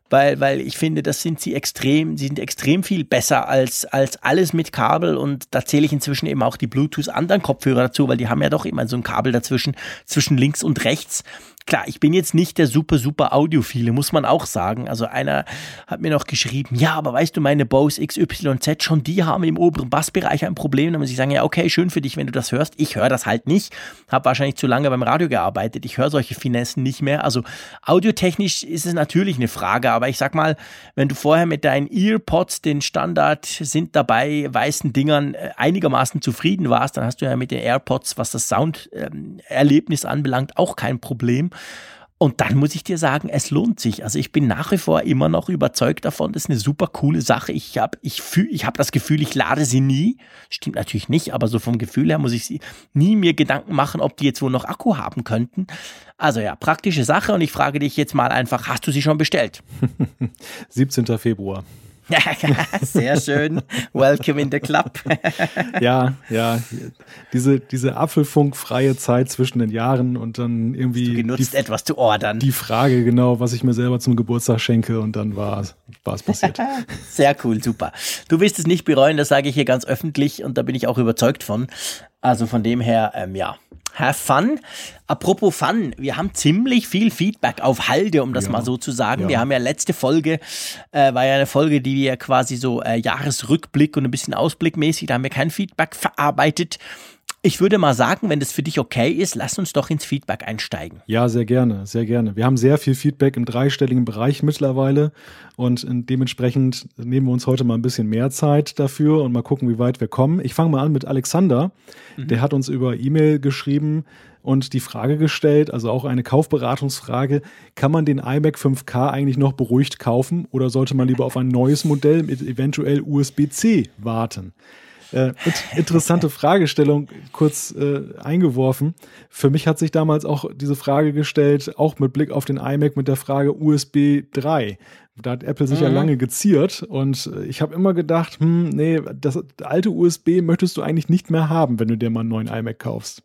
weil, weil ich finde, das sind sie extrem, sie sind extrem viel besser als, als alles mit Kabel und da zähle ich inzwischen eben auch die Bluetooth anderen Kopfhörer dazu, weil die haben ja doch immer so ein Kabel dazwischen, zwischen links und rechts Klar, ich bin jetzt nicht der super, super Audiophile, muss man auch sagen. Also einer hat mir noch geschrieben, ja, aber weißt du, meine Bose XYZ, schon die haben im oberen Bassbereich ein Problem. Da muss ich sagen, ja, okay, schön für dich, wenn du das hörst. Ich höre das halt nicht. Habe wahrscheinlich zu lange beim Radio gearbeitet. Ich höre solche Finessen nicht mehr. Also audiotechnisch ist es natürlich eine Frage, aber ich sag mal, wenn du vorher mit deinen Earpods, den Standard sind dabei, weißen Dingern äh, einigermaßen zufrieden warst, dann hast du ja mit den AirPods, was das Sounderlebnis ähm, anbelangt, auch kein Problem. Und dann muss ich dir sagen, es lohnt sich. Also ich bin nach wie vor immer noch überzeugt davon, das ist eine super coole Sache. Ich habe ich ich hab das Gefühl, ich lade sie nie. Stimmt natürlich nicht, aber so vom Gefühl her muss ich sie nie mir Gedanken machen, ob die jetzt wohl noch Akku haben könnten. Also ja, praktische Sache und ich frage dich jetzt mal einfach, hast du sie schon bestellt? 17. Februar. Sehr schön. Welcome in the club. ja, ja. Diese, diese apfelfunkfreie Zeit zwischen den Jahren und dann irgendwie. Du genutzt die, etwas zu ordern. Die Frage genau, was ich mir selber zum Geburtstag schenke und dann war, war es passiert. Sehr cool, super. Du wirst es nicht bereuen, das sage ich hier ganz öffentlich und da bin ich auch überzeugt von. Also von dem her, ähm, ja, have fun. Apropos Fun, wir haben ziemlich viel Feedback auf Halde, um das ja, mal so zu sagen. Ja. Wir haben ja letzte Folge, äh, war ja eine Folge, die wir quasi so äh, Jahresrückblick und ein bisschen Ausblickmäßig, da haben wir kein Feedback verarbeitet. Ich würde mal sagen, wenn das für dich okay ist, lass uns doch ins Feedback einsteigen. Ja, sehr gerne, sehr gerne. Wir haben sehr viel Feedback im dreistelligen Bereich mittlerweile und dementsprechend nehmen wir uns heute mal ein bisschen mehr Zeit dafür und mal gucken, wie weit wir kommen. Ich fange mal an mit Alexander. Mhm. Der hat uns über E-Mail geschrieben und die Frage gestellt, also auch eine Kaufberatungsfrage, kann man den iMac 5K eigentlich noch beruhigt kaufen oder sollte man lieber auf ein neues Modell mit eventuell USB-C warten? Äh, interessante Fragestellung kurz äh, eingeworfen. Für mich hat sich damals auch diese Frage gestellt, auch mit Blick auf den iMac mit der Frage USB 3. Da hat Apple sich mhm. ja lange geziert und äh, ich habe immer gedacht, hm, nee, das alte USB möchtest du eigentlich nicht mehr haben, wenn du dir mal einen neuen iMac kaufst.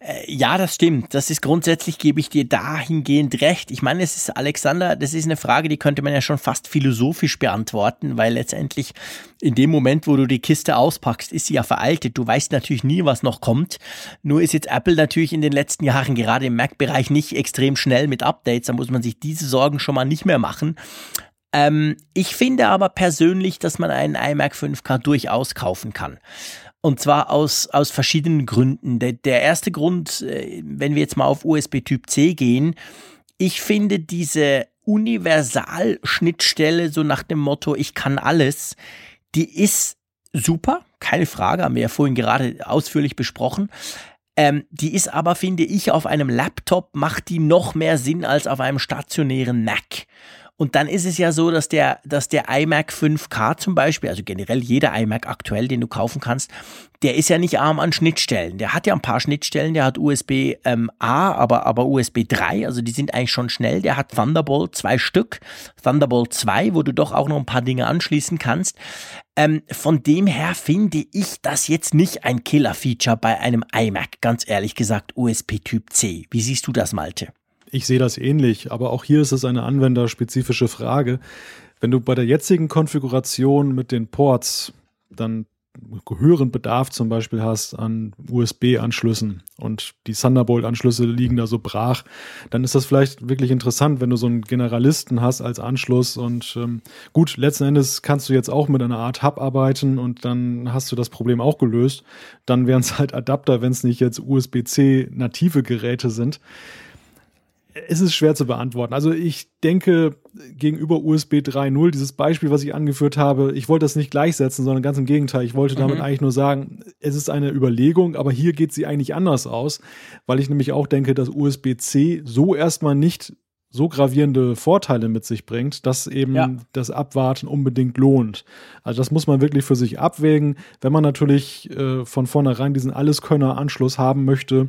Äh, ja, das stimmt. Das ist grundsätzlich, gebe ich dir dahingehend recht. Ich meine, es ist, Alexander, das ist eine Frage, die könnte man ja schon fast philosophisch beantworten, weil letztendlich in dem Moment, wo du die Kiste auspackst, ist sie ja veraltet. Du weißt natürlich nie, was noch kommt. Nur ist jetzt Apple natürlich in den letzten Jahren gerade im Mac-Bereich nicht extrem schnell mit Updates. Da muss man sich diese Sorgen schon mal nicht mehr machen. Ähm, ich finde aber persönlich, dass man einen iMac 5K durchaus kaufen kann. Und zwar aus, aus verschiedenen Gründen. Der, der erste Grund, äh, wenn wir jetzt mal auf USB Typ C gehen, ich finde diese Universalschnittstelle, so nach dem Motto, ich kann alles, die ist super, keine Frage, haben wir ja vorhin gerade ausführlich besprochen. Ähm, die ist aber, finde ich, auf einem Laptop macht die noch mehr Sinn als auf einem stationären Mac. Und dann ist es ja so, dass der, dass der iMac 5K zum Beispiel, also generell jeder iMac aktuell, den du kaufen kannst, der ist ja nicht arm an Schnittstellen. Der hat ja ein paar Schnittstellen, der hat USB ähm, A, aber, aber USB 3, also die sind eigentlich schon schnell. Der hat Thunderbolt zwei Stück, Thunderbolt 2, wo du doch auch noch ein paar Dinge anschließen kannst. Ähm, von dem her finde ich das jetzt nicht ein Killer-Feature bei einem iMac, ganz ehrlich gesagt, USB Typ C. Wie siehst du das, Malte? Ich sehe das ähnlich, aber auch hier ist es eine anwenderspezifische Frage. Wenn du bei der jetzigen Konfiguration mit den Ports dann höheren Bedarf zum Beispiel hast an USB-Anschlüssen und die Thunderbolt-Anschlüsse liegen da so brach, dann ist das vielleicht wirklich interessant, wenn du so einen Generalisten hast als Anschluss und ähm, gut, letzten Endes kannst du jetzt auch mit einer Art Hub arbeiten und dann hast du das Problem auch gelöst. Dann wären es halt Adapter, wenn es nicht jetzt USB-C native Geräte sind es ist schwer zu beantworten. Also ich denke, gegenüber USB 3.0, dieses Beispiel, was ich angeführt habe, ich wollte das nicht gleichsetzen, sondern ganz im Gegenteil. Ich wollte damit mhm. eigentlich nur sagen, es ist eine Überlegung, aber hier geht sie eigentlich anders aus, weil ich nämlich auch denke, dass USB-C so erstmal nicht so gravierende Vorteile mit sich bringt, dass eben ja. das Abwarten unbedingt lohnt. Also das muss man wirklich für sich abwägen. Wenn man natürlich äh, von vornherein diesen Alleskönner-Anschluss haben möchte,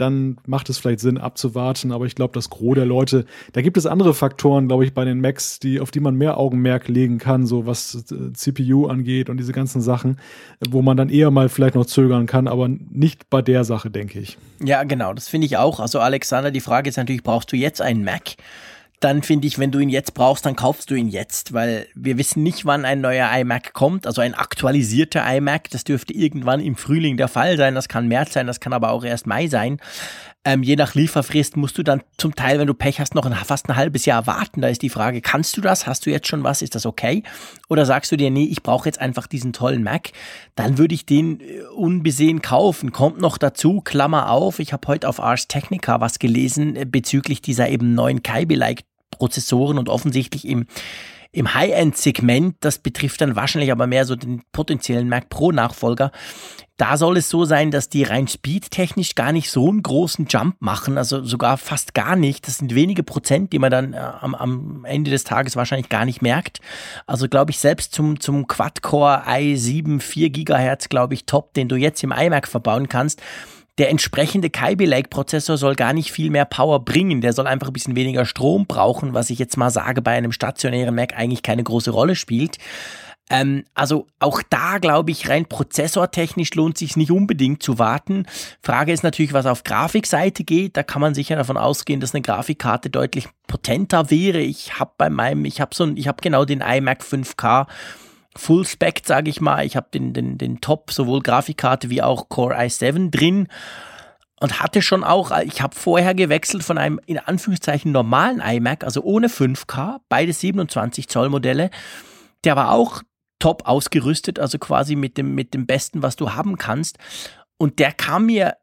dann macht es vielleicht Sinn abzuwarten. Aber ich glaube, das Gros der Leute, da gibt es andere Faktoren, glaube ich, bei den Macs, die, auf die man mehr Augenmerk legen kann, so was äh, CPU angeht und diese ganzen Sachen, wo man dann eher mal vielleicht noch zögern kann, aber nicht bei der Sache, denke ich. Ja, genau, das finde ich auch. Also Alexander, die Frage ist natürlich, brauchst du jetzt einen Mac? Dann finde ich, wenn du ihn jetzt brauchst, dann kaufst du ihn jetzt, weil wir wissen nicht, wann ein neuer iMac kommt, also ein aktualisierter iMac, das dürfte irgendwann im Frühling der Fall sein, das kann März sein, das kann aber auch erst Mai sein. Ähm, je nach Lieferfrist musst du dann zum Teil, wenn du Pech hast, noch ein, fast ein halbes Jahr warten. Da ist die Frage, kannst du das? Hast du jetzt schon was? Ist das okay? Oder sagst du dir, nee, ich brauche jetzt einfach diesen tollen Mac? Dann würde ich den äh, unbesehen kaufen. Kommt noch dazu, Klammer auf, ich habe heute auf Ars Technica was gelesen äh, bezüglich dieser eben neuen Kaby-like Prozessoren und offensichtlich im, im High-End-Segment, das betrifft dann wahrscheinlich aber mehr so den potenziellen Mac Pro-Nachfolger. Da soll es so sein, dass die rein speedtechnisch gar nicht so einen großen Jump machen, also sogar fast gar nicht. Das sind wenige Prozent, die man dann äh, am, am Ende des Tages wahrscheinlich gar nicht merkt. Also glaube ich, selbst zum, zum Quad-Core i7 4 Gigahertz, glaube ich, top, den du jetzt im iMac verbauen kannst, der entsprechende Kaby Lake Prozessor soll gar nicht viel mehr Power bringen. Der soll einfach ein bisschen weniger Strom brauchen, was ich jetzt mal sage, bei einem stationären Mac eigentlich keine große Rolle spielt. Ähm, also auch da glaube ich, rein prozessortechnisch lohnt sich nicht unbedingt zu warten. Frage ist natürlich, was auf Grafikseite geht. Da kann man sicher davon ausgehen, dass eine Grafikkarte deutlich potenter wäre. Ich habe bei meinem, ich habe so ein, ich habe genau den iMac 5K Full Spec, sage ich mal. Ich habe den, den, den Top, sowohl Grafikkarte wie auch Core i7 drin und hatte schon auch, ich habe vorher gewechselt von einem in Anführungszeichen normalen iMac, also ohne 5K, beide 27 Zoll Modelle. Der war auch top ausgerüstet, also quasi mit dem, mit dem Besten, was du haben kannst. Und der kam mir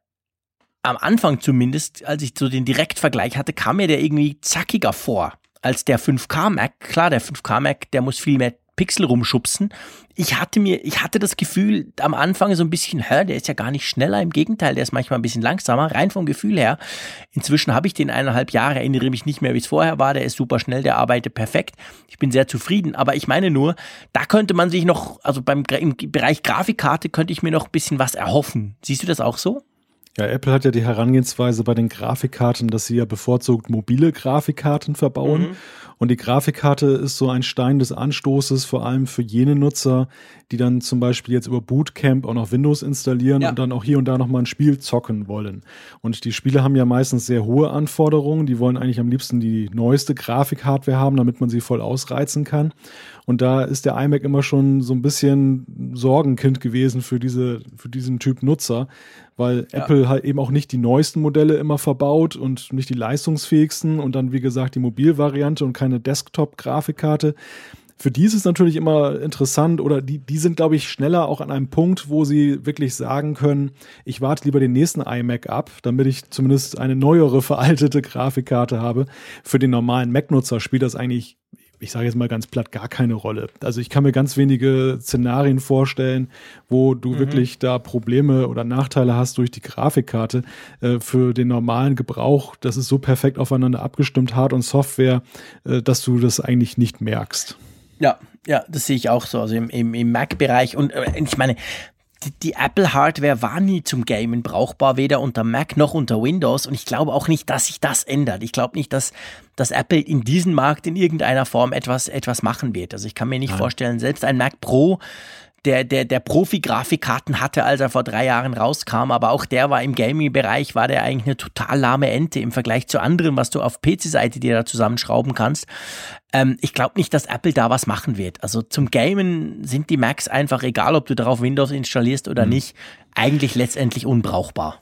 am Anfang zumindest, als ich so den Direktvergleich hatte, kam mir der irgendwie zackiger vor als der 5K Mac. Klar, der 5K Mac, der muss viel mehr Pixel rumschubsen. Ich hatte mir, ich hatte das Gefühl am Anfang so ein bisschen, hä, der ist ja gar nicht schneller, im Gegenteil, der ist manchmal ein bisschen langsamer, rein vom Gefühl her. Inzwischen habe ich den eineinhalb Jahre, erinnere mich nicht mehr, wie es vorher war, der ist super schnell, der arbeitet perfekt. Ich bin sehr zufrieden, aber ich meine nur, da könnte man sich noch, also beim, im Bereich Grafikkarte könnte ich mir noch ein bisschen was erhoffen. Siehst du das auch so? Ja, Apple hat ja die Herangehensweise bei den Grafikkarten, dass sie ja bevorzugt mobile Grafikkarten verbauen. Mhm. Und die Grafikkarte ist so ein Stein des Anstoßes, vor allem für jene Nutzer, die dann zum Beispiel jetzt über Bootcamp auch noch Windows installieren ja. und dann auch hier und da nochmal ein Spiel zocken wollen. Und die Spiele haben ja meistens sehr hohe Anforderungen. Die wollen eigentlich am liebsten die neueste Grafikhardware haben, damit man sie voll ausreizen kann. Und da ist der iMac immer schon so ein bisschen Sorgenkind gewesen für diese, für diesen Typ Nutzer, weil ja. Apple halt eben auch nicht die neuesten Modelle immer verbaut und nicht die leistungsfähigsten und dann, wie gesagt, die Mobilvariante und keine Desktop-Grafikkarte. Für die ist es natürlich immer interessant oder die, die sind, glaube ich, schneller auch an einem Punkt, wo sie wirklich sagen können, ich warte lieber den nächsten iMac ab, damit ich zumindest eine neuere, veraltete Grafikkarte habe. Für den normalen Mac-Nutzer spielt das eigentlich ich sage jetzt mal ganz platt, gar keine Rolle. Also ich kann mir ganz wenige Szenarien vorstellen, wo du mhm. wirklich da Probleme oder Nachteile hast durch die Grafikkarte. Äh, für den normalen Gebrauch, das ist so perfekt aufeinander abgestimmt, Hard- und Software, äh, dass du das eigentlich nicht merkst. Ja, ja, das sehe ich auch so. Also im, im, im Mac-Bereich und äh, ich meine, die, Apple-Hardware war nie zum Gamen brauchbar, weder unter Mac noch unter Windows. Und ich glaube auch nicht, dass sich das ändert. Ich glaube nicht, dass, dass Apple in diesem Markt in irgendeiner Form etwas, etwas machen wird. Also ich kann mir nicht Nein. vorstellen, selbst ein Mac Pro der, der, der Profi-Grafikkarten hatte, als er vor drei Jahren rauskam, aber auch der war im Gaming-Bereich, war der eigentlich eine total lahme Ente im Vergleich zu anderen, was du auf PC-Seite dir da zusammenschrauben kannst. Ähm, ich glaube nicht, dass Apple da was machen wird. Also zum Gamen sind die Macs einfach, egal ob du darauf Windows installierst oder mhm. nicht, eigentlich letztendlich unbrauchbar.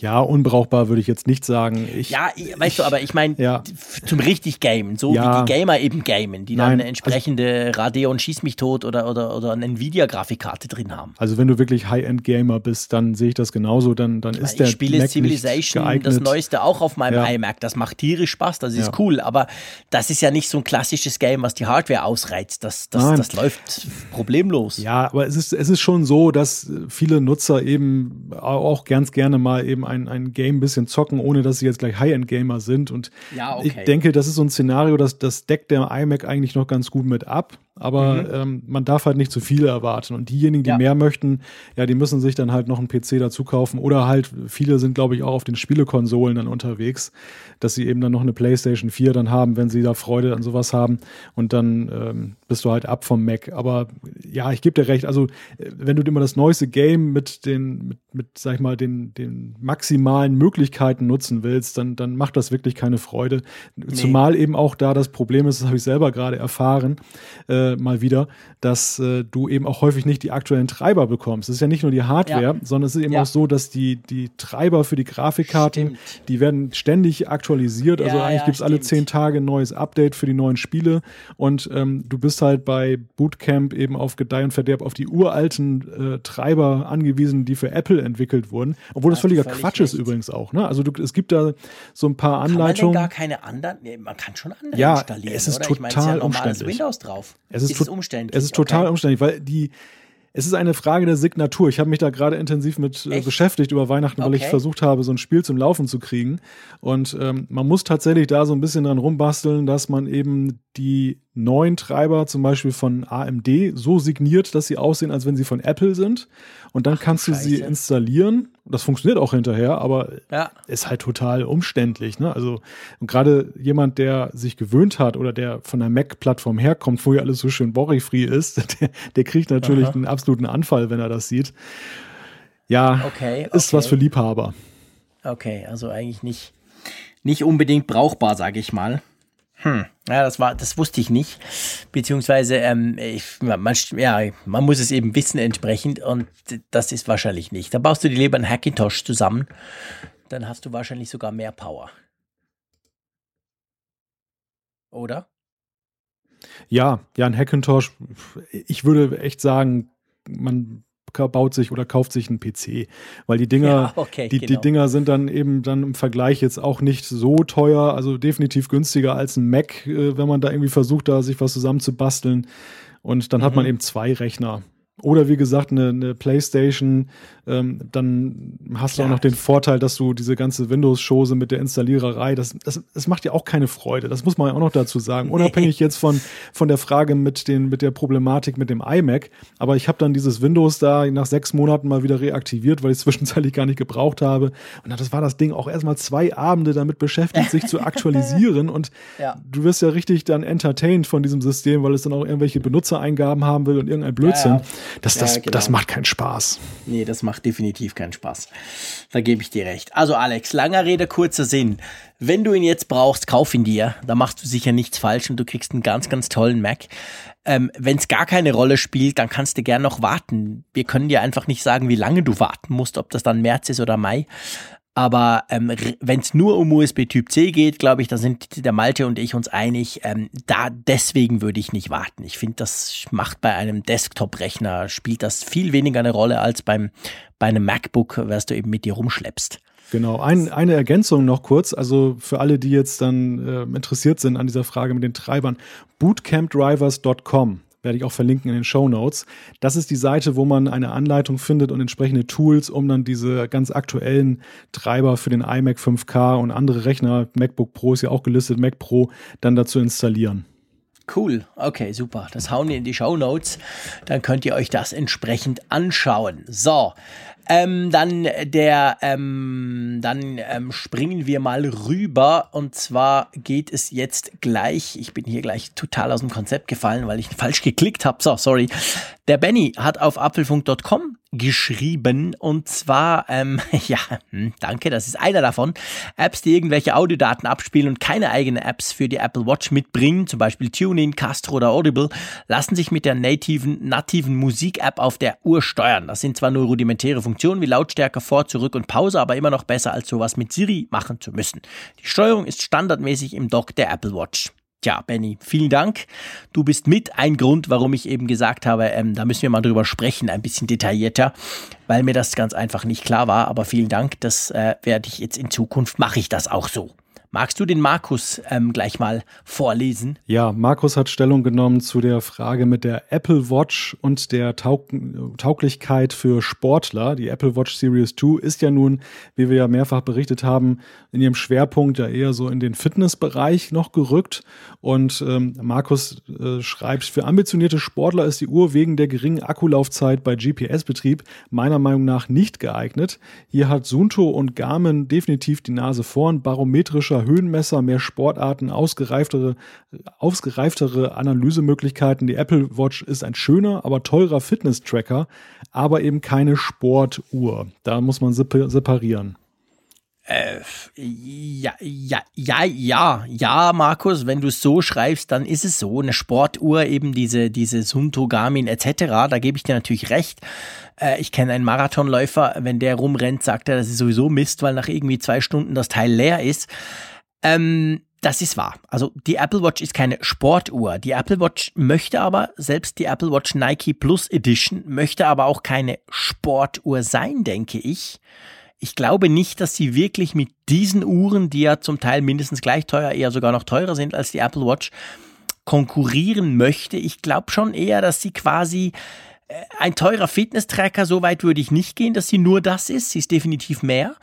Ja, unbrauchbar würde ich jetzt nicht sagen. Ich, ja, weißt du, aber ich meine, ja. zum richtig Gamen, so ja. wie die Gamer eben gamen, die dann Nein, eine entsprechende also, Radeon Schieß mich tot oder, oder, oder eine Nvidia-Grafikkarte drin haben. Also wenn du wirklich High-End-Gamer bist, dann sehe ich das genauso, dann, dann ist ich der Ich spiele Mac Civilization, das Neueste, auch auf meinem ja. iMac, das macht tierisch Spaß, das ist cool, aber das ist ja nicht so ein klassisches Game, was die Hardware ausreizt, das, das, das läuft problemlos. Ja, aber es ist, es ist schon so, dass viele Nutzer eben eben auch ganz gerne mal eben ein, ein Game ein bisschen zocken, ohne dass sie jetzt gleich High-End-Gamer sind. Und ja, okay. ich denke, das ist so ein Szenario, das, das deckt der iMac eigentlich noch ganz gut mit ab aber mhm. ähm, man darf halt nicht zu viel erwarten. Und diejenigen, die ja. mehr möchten, ja, die müssen sich dann halt noch einen PC dazu kaufen. Oder halt, viele sind, glaube ich, auch auf den Spielekonsolen dann unterwegs, dass sie eben dann noch eine PlayStation 4 dann haben, wenn sie da Freude an sowas haben. Und dann ähm, bist du halt ab vom Mac. Aber ja, ich gebe dir recht. Also, äh, wenn du immer das neueste Game mit den, mit, mit, sag ich mal, den, den maximalen Möglichkeiten nutzen willst, dann, dann macht das wirklich keine Freude. Nee. Zumal eben auch da das Problem ist, das habe ich selber gerade erfahren, äh, äh, mal wieder, dass äh, du eben auch häufig nicht die aktuellen Treiber bekommst. Es ist ja nicht nur die Hardware, ja. sondern es ist eben ja. auch so, dass die, die Treiber für die Grafikkarten, stimmt. die werden ständig aktualisiert. Also ja, eigentlich gibt es alle zehn Tage ein neues Update für die neuen Spiele. Und ähm, du bist halt bei Bootcamp eben auf Gedeih und Verderb auf die uralten äh, Treiber angewiesen, die für Apple entwickelt wurden. Obwohl das völliger völlig Quatsch recht. ist übrigens auch. Ne? Also du, es gibt da so ein paar Anleitungen. Kann man denn gar keine anderen? Nee, man kann schon andere ja, installieren. Es ist oder? total ich meine, es ist ja Windows drauf. Es ist, ist es umständlich. Es ist total okay. umständlich, weil die, es ist eine Frage der Signatur. Ich habe mich da gerade intensiv mit äh, beschäftigt über Weihnachten, weil okay. ich versucht habe, so ein Spiel zum Laufen zu kriegen. Und ähm, man muss tatsächlich da so ein bisschen dran rumbasteln, dass man eben die neuen Treiber zum Beispiel von AMD so signiert, dass sie aussehen, als wenn sie von Apple sind. Und dann Ach, kannst du Scheiße. sie installieren. Das funktioniert auch hinterher, aber ja. ist halt total umständlich. Ne? Also gerade jemand, der sich gewöhnt hat oder der von der Mac-Plattform herkommt, wo ja alles so schön borry-free ist, der, der, kriegt natürlich Aha. einen absoluten Anfall, wenn er das sieht. Ja, okay, okay. ist was für Liebhaber. Okay, also eigentlich nicht, nicht unbedingt brauchbar, sage ich mal. Hm. Ja, das war, das wusste ich nicht. Beziehungsweise, ähm, ich, man, ja, man muss es eben wissen entsprechend und das ist wahrscheinlich nicht. Da baust du dir lieber einen Hackintosh zusammen, dann hast du wahrscheinlich sogar mehr Power. Oder? Ja, ja, ein Hackintosh, ich würde echt sagen, man baut sich oder kauft sich einen PC. Weil die Dinger, ja, okay, die, genau. die Dinger sind dann eben dann im Vergleich jetzt auch nicht so teuer, also definitiv günstiger als ein Mac, äh, wenn man da irgendwie versucht, da sich was zusammenzubasteln. Und dann mhm. hat man mhm. eben zwei Rechner. Oder wie gesagt, eine, eine Playstation, ähm, dann hast Klar. du auch noch den Vorteil, dass du diese ganze Windows-Chose mit der Installiererei, das, das, das macht ja auch keine Freude. Das muss man ja auch noch dazu sagen. Unabhängig jetzt von, von der Frage mit, den, mit der Problematik mit dem iMac. Aber ich habe dann dieses Windows da nach sechs Monaten mal wieder reaktiviert, weil ich es zwischenzeitlich gar nicht gebraucht habe. Und das war das Ding auch erstmal zwei Abende damit beschäftigt, sich zu aktualisieren. Und ja. du wirst ja richtig dann entertained von diesem System, weil es dann auch irgendwelche Benutzereingaben haben will und irgendein Blödsinn. Ja, ja. Das, das, ja, genau. das macht keinen Spaß. Nee, das macht definitiv keinen Spaß. Da gebe ich dir recht. Also Alex, langer Rede, kurzer Sinn. Wenn du ihn jetzt brauchst, kauf ihn dir. Da machst du sicher nichts falsch und du kriegst einen ganz, ganz tollen Mac. Ähm, Wenn es gar keine Rolle spielt, dann kannst du gern noch warten. Wir können dir einfach nicht sagen, wie lange du warten musst, ob das dann März ist oder Mai. Aber ähm, wenn es nur um USB Typ C geht, glaube ich, da sind der Malte und ich uns einig. Ähm, da deswegen würde ich nicht warten. Ich finde, das macht bei einem Desktop-Rechner spielt das viel weniger eine Rolle als beim bei einem MacBook, was du eben mit dir rumschleppst. Genau, Ein, eine Ergänzung noch kurz, also für alle, die jetzt dann äh, interessiert sind an dieser Frage mit den Treibern, bootcampdrivers.com werde ich auch verlinken in den Show Notes. Das ist die Seite, wo man eine Anleitung findet und entsprechende Tools, um dann diese ganz aktuellen Treiber für den iMac 5K und andere Rechner, MacBook Pro ist ja auch gelistet, Mac Pro, dann dazu installieren. Cool, okay, super. Das hauen wir in die Show Notes. Dann könnt ihr euch das entsprechend anschauen. So, ähm, dann der, ähm, dann ähm, springen wir mal rüber und zwar geht es jetzt gleich. Ich bin hier gleich total aus dem Konzept gefallen, weil ich falsch geklickt habe. So, sorry. Der Benny hat auf apfelfunk.com geschrieben und zwar, ähm, ja, hm, danke, das ist einer davon. Apps, die irgendwelche Audiodaten abspielen und keine eigene Apps für die Apple Watch mitbringen, zum Beispiel TuneIn, Castro oder Audible, lassen sich mit der nativen, nativen Musik-App auf der Uhr steuern. Das sind zwar nur rudimentäre Funktionen wie Lautstärke, Vor-, Zurück- und Pause, aber immer noch besser als sowas mit Siri machen zu müssen. Die Steuerung ist standardmäßig im Dock der Apple Watch. Tja, Benny, vielen Dank. Du bist mit ein Grund, warum ich eben gesagt habe, ähm, da müssen wir mal drüber sprechen, ein bisschen detaillierter, weil mir das ganz einfach nicht klar war. Aber vielen Dank, das äh, werde ich jetzt in Zukunft, mache ich das auch so Magst du den Markus ähm, gleich mal vorlesen? Ja, Markus hat Stellung genommen zu der Frage mit der Apple Watch und der Taug Tauglichkeit für Sportler. Die Apple Watch Series 2 ist ja nun, wie wir ja mehrfach berichtet haben, in ihrem Schwerpunkt ja eher so in den Fitnessbereich noch gerückt. Und ähm, Markus äh, schreibt, für ambitionierte Sportler ist die Uhr wegen der geringen Akkulaufzeit bei GPS-Betrieb meiner Meinung nach nicht geeignet. Hier hat Sunto und Garmin definitiv die Nase vorn. Barometrischer Höhenmesser, mehr Sportarten, ausgereiftere, ausgereiftere Analysemöglichkeiten. Die Apple Watch ist ein schöner, aber teurer Fitness-Tracker, aber eben keine Sportuhr. Da muss man separieren. Äh, ja, ja, ja, ja, ja, Markus, wenn du es so schreibst, dann ist es so. Eine Sportuhr, eben diese, diese Sunto, Garmin etc., da gebe ich dir natürlich recht. Äh, ich kenne einen Marathonläufer, wenn der rumrennt, sagt er, das ist sowieso Mist, weil nach irgendwie zwei Stunden das Teil leer ist. Ähm, das ist wahr. Also die Apple Watch ist keine Sportuhr. Die Apple Watch möchte aber, selbst die Apple Watch Nike Plus Edition, möchte aber auch keine Sportuhr sein, denke ich. Ich glaube nicht, dass sie wirklich mit diesen Uhren, die ja zum Teil mindestens gleich teuer, eher sogar noch teurer sind als die Apple Watch, konkurrieren möchte. Ich glaube schon eher, dass sie quasi äh, ein teurer Fitness-Tracker, so weit würde ich nicht gehen, dass sie nur das ist. Sie ist definitiv mehr.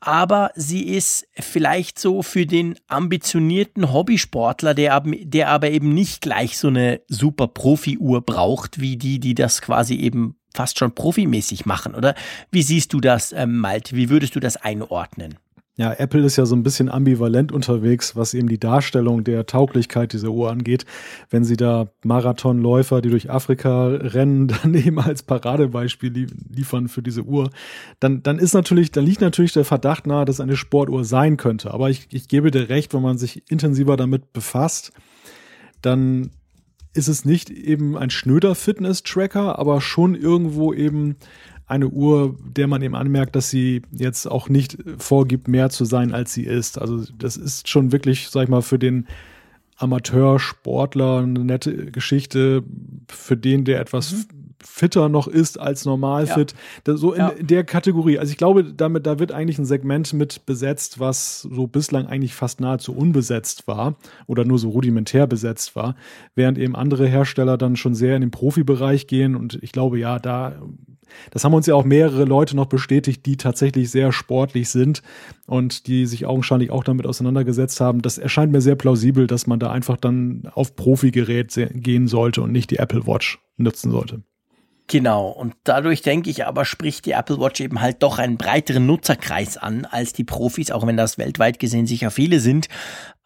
Aber sie ist vielleicht so für den ambitionierten Hobbysportler, der, der aber eben nicht gleich so eine super Profi-Uhr braucht, wie die, die das quasi eben fast schon profimäßig machen, oder? Wie siehst du das, ähm, Malte? Wie würdest du das einordnen? Ja, Apple ist ja so ein bisschen ambivalent unterwegs, was eben die Darstellung der Tauglichkeit dieser Uhr angeht. Wenn sie da Marathonläufer, die durch Afrika rennen, dann eben als Paradebeispiel liefern für diese Uhr, dann, dann ist natürlich, dann liegt natürlich der Verdacht nahe, dass eine Sportuhr sein könnte. Aber ich, ich gebe dir recht, wenn man sich intensiver damit befasst, dann ist es nicht eben ein schnöder Fitness-Tracker, aber schon irgendwo eben eine Uhr, der man eben anmerkt, dass sie jetzt auch nicht vorgibt, mehr zu sein, als sie ist. Also das ist schon wirklich, sag ich mal, für den Amateursportler eine nette Geschichte, für den, der etwas mhm fitter noch ist als normal ja. fit. Das, so in, ja. in, der Kategorie. Also ich glaube, damit, da wird eigentlich ein Segment mit besetzt, was so bislang eigentlich fast nahezu unbesetzt war oder nur so rudimentär besetzt war, während eben andere Hersteller dann schon sehr in den Profibereich gehen und ich glaube, ja, da das haben uns ja auch mehrere Leute noch bestätigt, die tatsächlich sehr sportlich sind und die sich augenscheinlich auch damit auseinandergesetzt haben. Das erscheint mir sehr plausibel, dass man da einfach dann auf Profigerät gehen sollte und nicht die Apple Watch nutzen sollte. Genau, und dadurch denke ich aber, spricht die Apple Watch eben halt doch einen breiteren Nutzerkreis an als die Profis, auch wenn das weltweit gesehen sicher viele sind.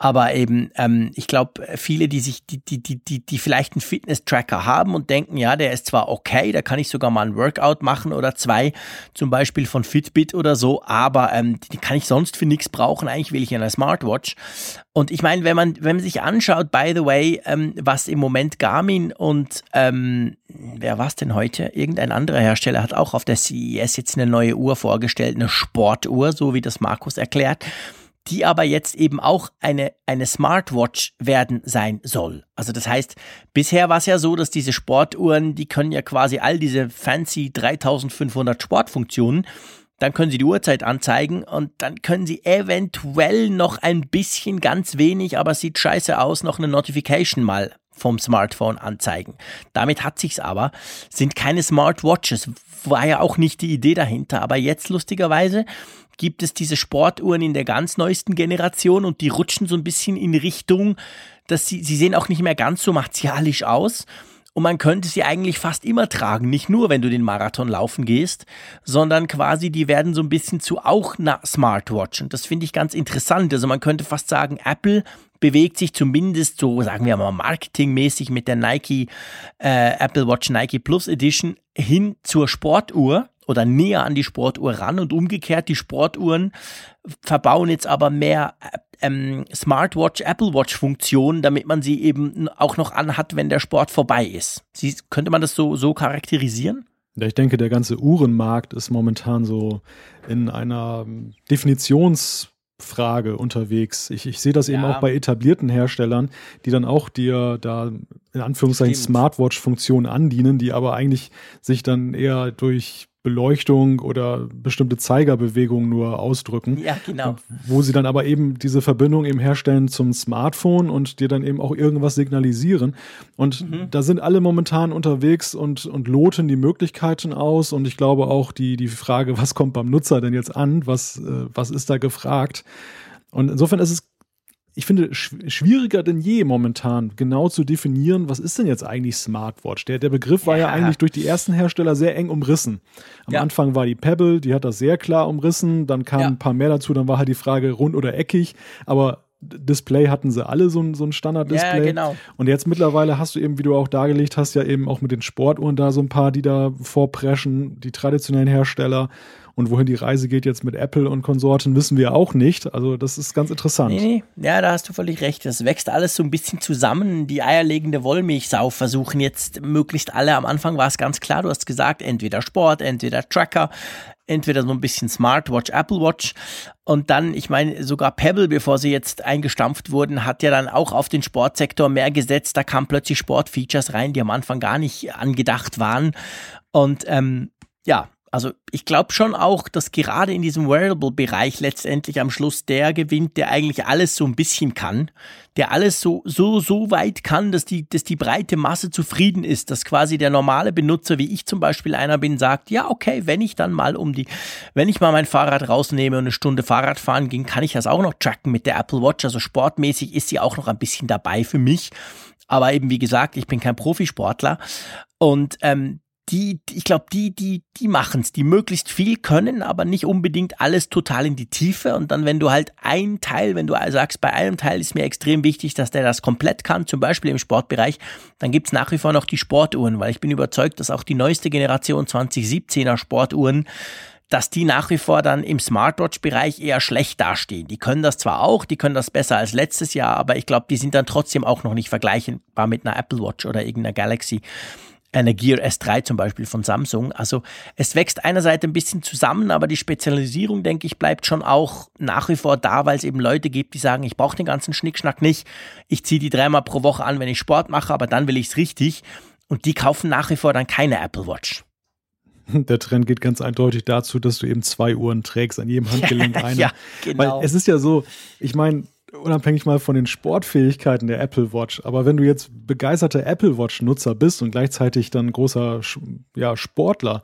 Aber eben, ähm, ich glaube, viele, die sich, die, die, die, die, die vielleicht einen Fitness-Tracker haben und denken, ja, der ist zwar okay, da kann ich sogar mal ein Workout machen oder zwei, zum Beispiel von Fitbit oder so, aber ähm, die kann ich sonst für nichts brauchen. Eigentlich will ich eine Smartwatch. Und ich meine, wenn man, wenn man sich anschaut, by the way, ähm, was im Moment Garmin und ähm, wer war es denn heute? Irgendein anderer Hersteller hat auch auf der CES jetzt eine neue Uhr vorgestellt, eine Sportuhr, so wie das Markus erklärt die aber jetzt eben auch eine, eine Smartwatch werden sein soll. Also das heißt, bisher war es ja so, dass diese Sportuhren, die können ja quasi all diese fancy 3500 Sportfunktionen, dann können sie die Uhrzeit anzeigen und dann können sie eventuell noch ein bisschen ganz wenig, aber sieht scheiße aus, noch eine Notification mal vom Smartphone anzeigen. Damit hat sich's aber, sind keine Smartwatches, war ja auch nicht die Idee dahinter, aber jetzt lustigerweise gibt es diese Sportuhren in der ganz neuesten Generation und die rutschen so ein bisschen in Richtung, dass sie, sie sehen auch nicht mehr ganz so martialisch aus. Und man könnte sie eigentlich fast immer tragen, nicht nur, wenn du den Marathon laufen gehst, sondern quasi, die werden so ein bisschen zu auch Smartwatch. Und das finde ich ganz interessant. Also man könnte fast sagen, Apple bewegt sich zumindest so, sagen wir mal, marketingmäßig mit der Nike äh, Apple Watch Nike Plus Edition hin zur Sportuhr oder näher an die Sportuhr ran und umgekehrt die Sportuhren verbauen jetzt aber mehr ähm, Smartwatch, Apple Watch Funktionen, damit man sie eben auch noch anhat, wenn der Sport vorbei ist. Sie, könnte man das so, so charakterisieren? Ich denke, der ganze Uhrenmarkt ist momentan so in einer Definitions- Frage unterwegs. Ich, ich sehe das ja. eben auch bei etablierten Herstellern, die dann auch dir da in Anführungszeichen Smartwatch-Funktionen andienen, die aber eigentlich sich dann eher durch Beleuchtung oder bestimmte Zeigerbewegungen nur ausdrücken. Ja, genau. Wo sie dann aber eben diese Verbindung eben herstellen zum Smartphone und dir dann eben auch irgendwas signalisieren. Und mhm. da sind alle momentan unterwegs und, und loten die Möglichkeiten aus. Und ich glaube auch die, die Frage, was kommt beim Nutzer denn jetzt an? Was, äh, was ist da gefragt? Und insofern ist es ich finde, schwieriger denn je momentan genau zu definieren, was ist denn jetzt eigentlich Smartwatch? Der, der Begriff war ja. ja eigentlich durch die ersten Hersteller sehr eng umrissen. Am ja. Anfang war die Pebble, die hat das sehr klar umrissen, dann kamen ja. ein paar mehr dazu, dann war halt die Frage rund oder eckig, aber Display hatten sie alle so ein, so ein Standard-Display. Ja, genau. Und jetzt mittlerweile hast du eben, wie du auch dargelegt hast, ja eben auch mit den Sportuhren da so ein paar, die da vorpreschen, die traditionellen Hersteller. Und wohin die Reise geht jetzt mit Apple und Konsorten, wissen wir auch nicht. Also das ist ganz interessant. Nee, nee. Ja, da hast du völlig recht. Das wächst alles so ein bisschen zusammen. Die eierlegende Wollmilchsau versuchen jetzt möglichst alle. Am Anfang war es ganz klar, du hast gesagt, entweder Sport, entweder Tracker, entweder so ein bisschen Smartwatch, Apple Watch. Und dann, ich meine, sogar Pebble, bevor sie jetzt eingestampft wurden, hat ja dann auch auf den Sportsektor mehr gesetzt. Da kamen plötzlich Sportfeatures rein, die am Anfang gar nicht angedacht waren. Und ähm, ja, also ich glaube schon auch, dass gerade in diesem Wearable-Bereich letztendlich am Schluss der gewinnt, der eigentlich alles so ein bisschen kann, der alles so, so, so weit kann, dass die, dass die breite Masse zufrieden ist, dass quasi der normale Benutzer, wie ich zum Beispiel einer bin, sagt, ja, okay, wenn ich dann mal um die, wenn ich mal mein Fahrrad rausnehme und eine Stunde Fahrrad fahren ging, kann ich das auch noch tracken mit der Apple Watch. Also sportmäßig ist sie auch noch ein bisschen dabei für mich. Aber eben, wie gesagt, ich bin kein Profisportler. Und ähm, die, ich glaube, die, die, die machen's, die möglichst viel können, aber nicht unbedingt alles total in die Tiefe. Und dann, wenn du halt ein Teil, wenn du sagst, bei einem Teil ist mir extrem wichtig, dass der das komplett kann, zum Beispiel im Sportbereich, dann gibt's nach wie vor noch die Sportuhren, weil ich bin überzeugt, dass auch die neueste Generation 2017er Sportuhren dass die nach wie vor dann im Smartwatch-Bereich eher schlecht dastehen. Die können das zwar auch, die können das besser als letztes Jahr, aber ich glaube, die sind dann trotzdem auch noch nicht vergleichbar mit einer Apple Watch oder irgendeiner Galaxy eine Gear S3 zum Beispiel von Samsung. Also es wächst einerseits ein bisschen zusammen, aber die Spezialisierung, denke ich, bleibt schon auch nach wie vor da, weil es eben Leute gibt, die sagen, ich brauche den ganzen Schnickschnack nicht. Ich ziehe die dreimal pro Woche an, wenn ich Sport mache, aber dann will ich es richtig. Und die kaufen nach wie vor dann keine Apple Watch. Der Trend geht ganz eindeutig dazu, dass du eben zwei Uhren trägst, an jedem Handgelenk eine. ja, genau. Weil es ist ja so, ich meine, unabhängig mal von den Sportfähigkeiten der Apple Watch, aber wenn du jetzt begeisterter Apple Watch-Nutzer bist und gleichzeitig dann großer ja, Sportler,